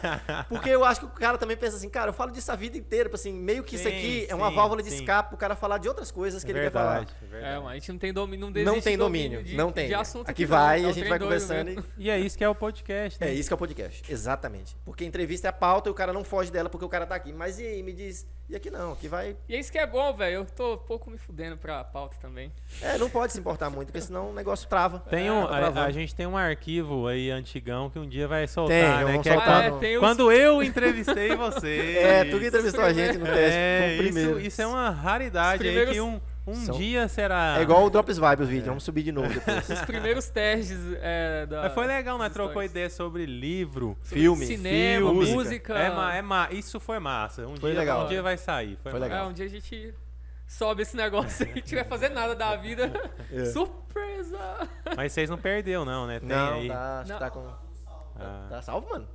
Porque eu acho que o cara também pensa assim, cara, eu falo disso a vida inteira, tipo assim, meio que isso Sim, aqui é uma sim, válvula de sim. escape pro cara falar de outras coisas que ele quer falar. verdade, é verdade. É, mas a gente não tem domínio, não Não tem do domínio, de, não tem. De assunto Aqui vai é e a gente vai conversando. E... E é isso que é o podcast, né? É isso que é o podcast, exatamente. Porque entrevista é a pauta e o cara não foge dela porque o cara tá aqui. Mas e aí, me diz, e aqui não, aqui vai. E é isso que é bom, velho. Eu tô pouco me fudendo pra pauta também. É, não pode se importar muito, porque senão o negócio trava. Tem um, Tá a, a gente tem um arquivo aí antigão que um dia vai soltar, Tem, né? Que é soltar quando, Ah, no- é, tem os- quando eu entrevistei você. (laughs) É, tu que entrevistou a gente no teste, É, foi o primeiro. isso, isso é uma raridade Os aí primeiros- que um, um São- dia será. É igual o Drops Vibe os vídeos, vamos subir de novo depois. Os primeiros testes é, da. Mas foi legal, nós das trocou ideia sobre livro, Filme, Cinema, filme. música. É, ma, é ma, isso foi massa. Um Foi dia, legal. Um dia vai sair. Foi, Foi legal. É, um dia a gente sobe esse negócio aí, a gente vai fazer nada da vida. (laughs) É. Surpresa! Mas vocês não perdeu, não, né? Tem Não, aí. tá, acho que Não. tá com. Ah, Tá salvo, mano?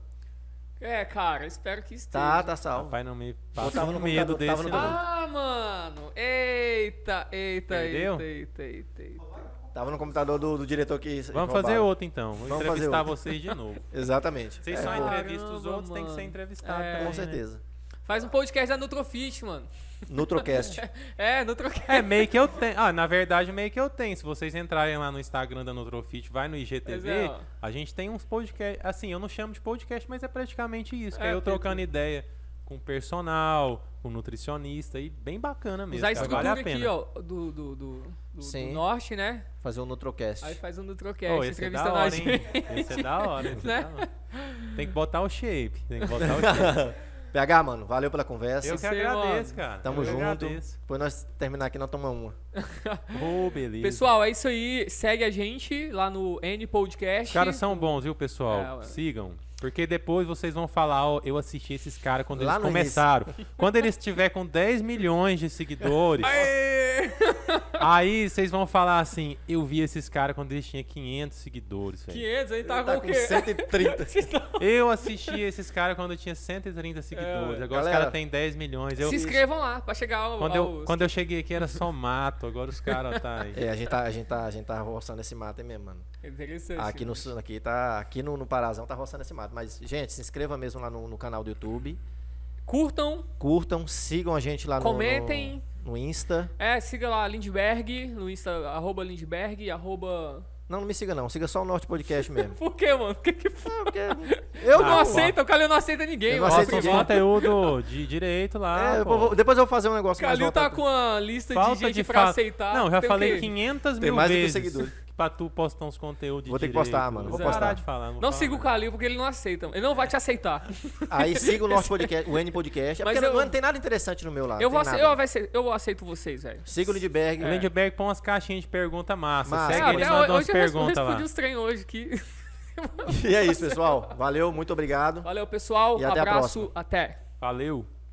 É, cara, espero que esteja. Tá, tá salvo. Rapaz, não me tava passa no um medo desse. no não. Ah, mano! Eita, eita, Perdeu? eita, eita, eita, eita. Tava no computador do, do diretor que. Vamos roubaram. fazer outro então. Vou Vamos entrevistar vocês de (laughs) novo. Exatamente. Vocês É, só entrevistam os outros, tem que ser mano. entrevistado É. também. Com né? certeza. Faz um podcast da Nutrofit, mano. Nutrocast. (laughs) É, Nutrocast. É, meio que eu tenho. Ah, na verdade, meio que eu tenho. Se vocês entrarem lá no Instagram da Nutrofit, vai no IGTV, é, a gente tem uns podcasts. Assim, eu não chamo de podcast, mas é praticamente isso. Que É, é eu trocando ideia com personal, com nutricionista e bem bacana mesmo. Usar a cara, estrutura vale a pena. aqui, ó, do, do, do, do- Sim. do norte, né? Fazer um Nutrocast. Aí faz um Nutrocast, Ô, esse é da entrevistando a hora, hein? (laughs) Esse é da hora, esse é Né? da hora. Tem que botar o shape. Tem que botar o (laughs) shape. PH, mano, valeu pela conversa. Eu que agradeço, mano. cara. Tamo eu junto. agradeço. Depois nós terminar aqui, nós tomamos uma. (laughs) Ô, beleza. Pessoal, é isso aí. Segue a gente lá no N Podcast. Os caras são bons, viu, pessoal? É. Sigam. Porque depois vocês vão falar, ó, eu assisti esses caras quando Lá eles começaram. (laughs) quando eles estiver com 10 milhões de seguidores, (laughs) aí vocês vão falar assim, eu vi esses caras quando eles tinham 500 seguidores, velho. 500, aí tá, Tá com o com quê? 130. (laughs) Eu assisti esses caras quando eu tinha 130 seguidores. É, agora os galera, caras têm 10 milhões. Eu, Se inscrevam lá pra chegar ao, quando, eu, aos- quando eu cheguei aqui era só mato, agora os caras tá aí. É, a gente tá, a gente tá, a gente tá roçando esse mato aí mesmo, mano. Interessante. Aqui no, aqui tá, aqui no, no Parazão tá roçando esse mato. Mas, gente, se inscreva mesmo lá no, no canal do YouTube. Curtam, Curtam, sigam a gente lá no- Comentem. no, no Insta. é, siga lá Lindberg, no Insta, arroba Lindberg, arroba... Não, não me siga não, siga só o Norte Podcast (laughs) mesmo. Por quê, mano? Que que foi? É, porque eu não não aceita, o Calil não aceita ninguém, Eu não aceito ninguém. conteúdo de direito lá. É, eu vou- depois eu vou fazer um O negócio mais Calil tá voltado- com a lista Falta de gente de pra fa- aceitar. Não, já Tem falei quê? 500 Tem mil mais do que seguidores. Pra tu postar uns conteúdos Vou ter que direito. postar, mano, Vou parar postar. de falar. Não fala siga o. Calil porque ele não aceita. Ele não vai te aceitar. (laughs) Aí siga o nosso (laughs) podcast, o N Podcast. É Mas porque eu- não tem nada interessante no meu lá. eu, não vou ace- nada. eu, ace- eu aceito vocês, velho. Siga o Lindbergh. O Lindbergh põe umas caixinhas de pergunta massa. Massa. Segue É, ele até e manda umas hoje eu res- perguntas respondi lá. uns trem hoje que. (laughs) E é isso, pessoal. Valeu, muito obrigado. Valeu, pessoal. E até a Abraço. próxima. Até. Valeu.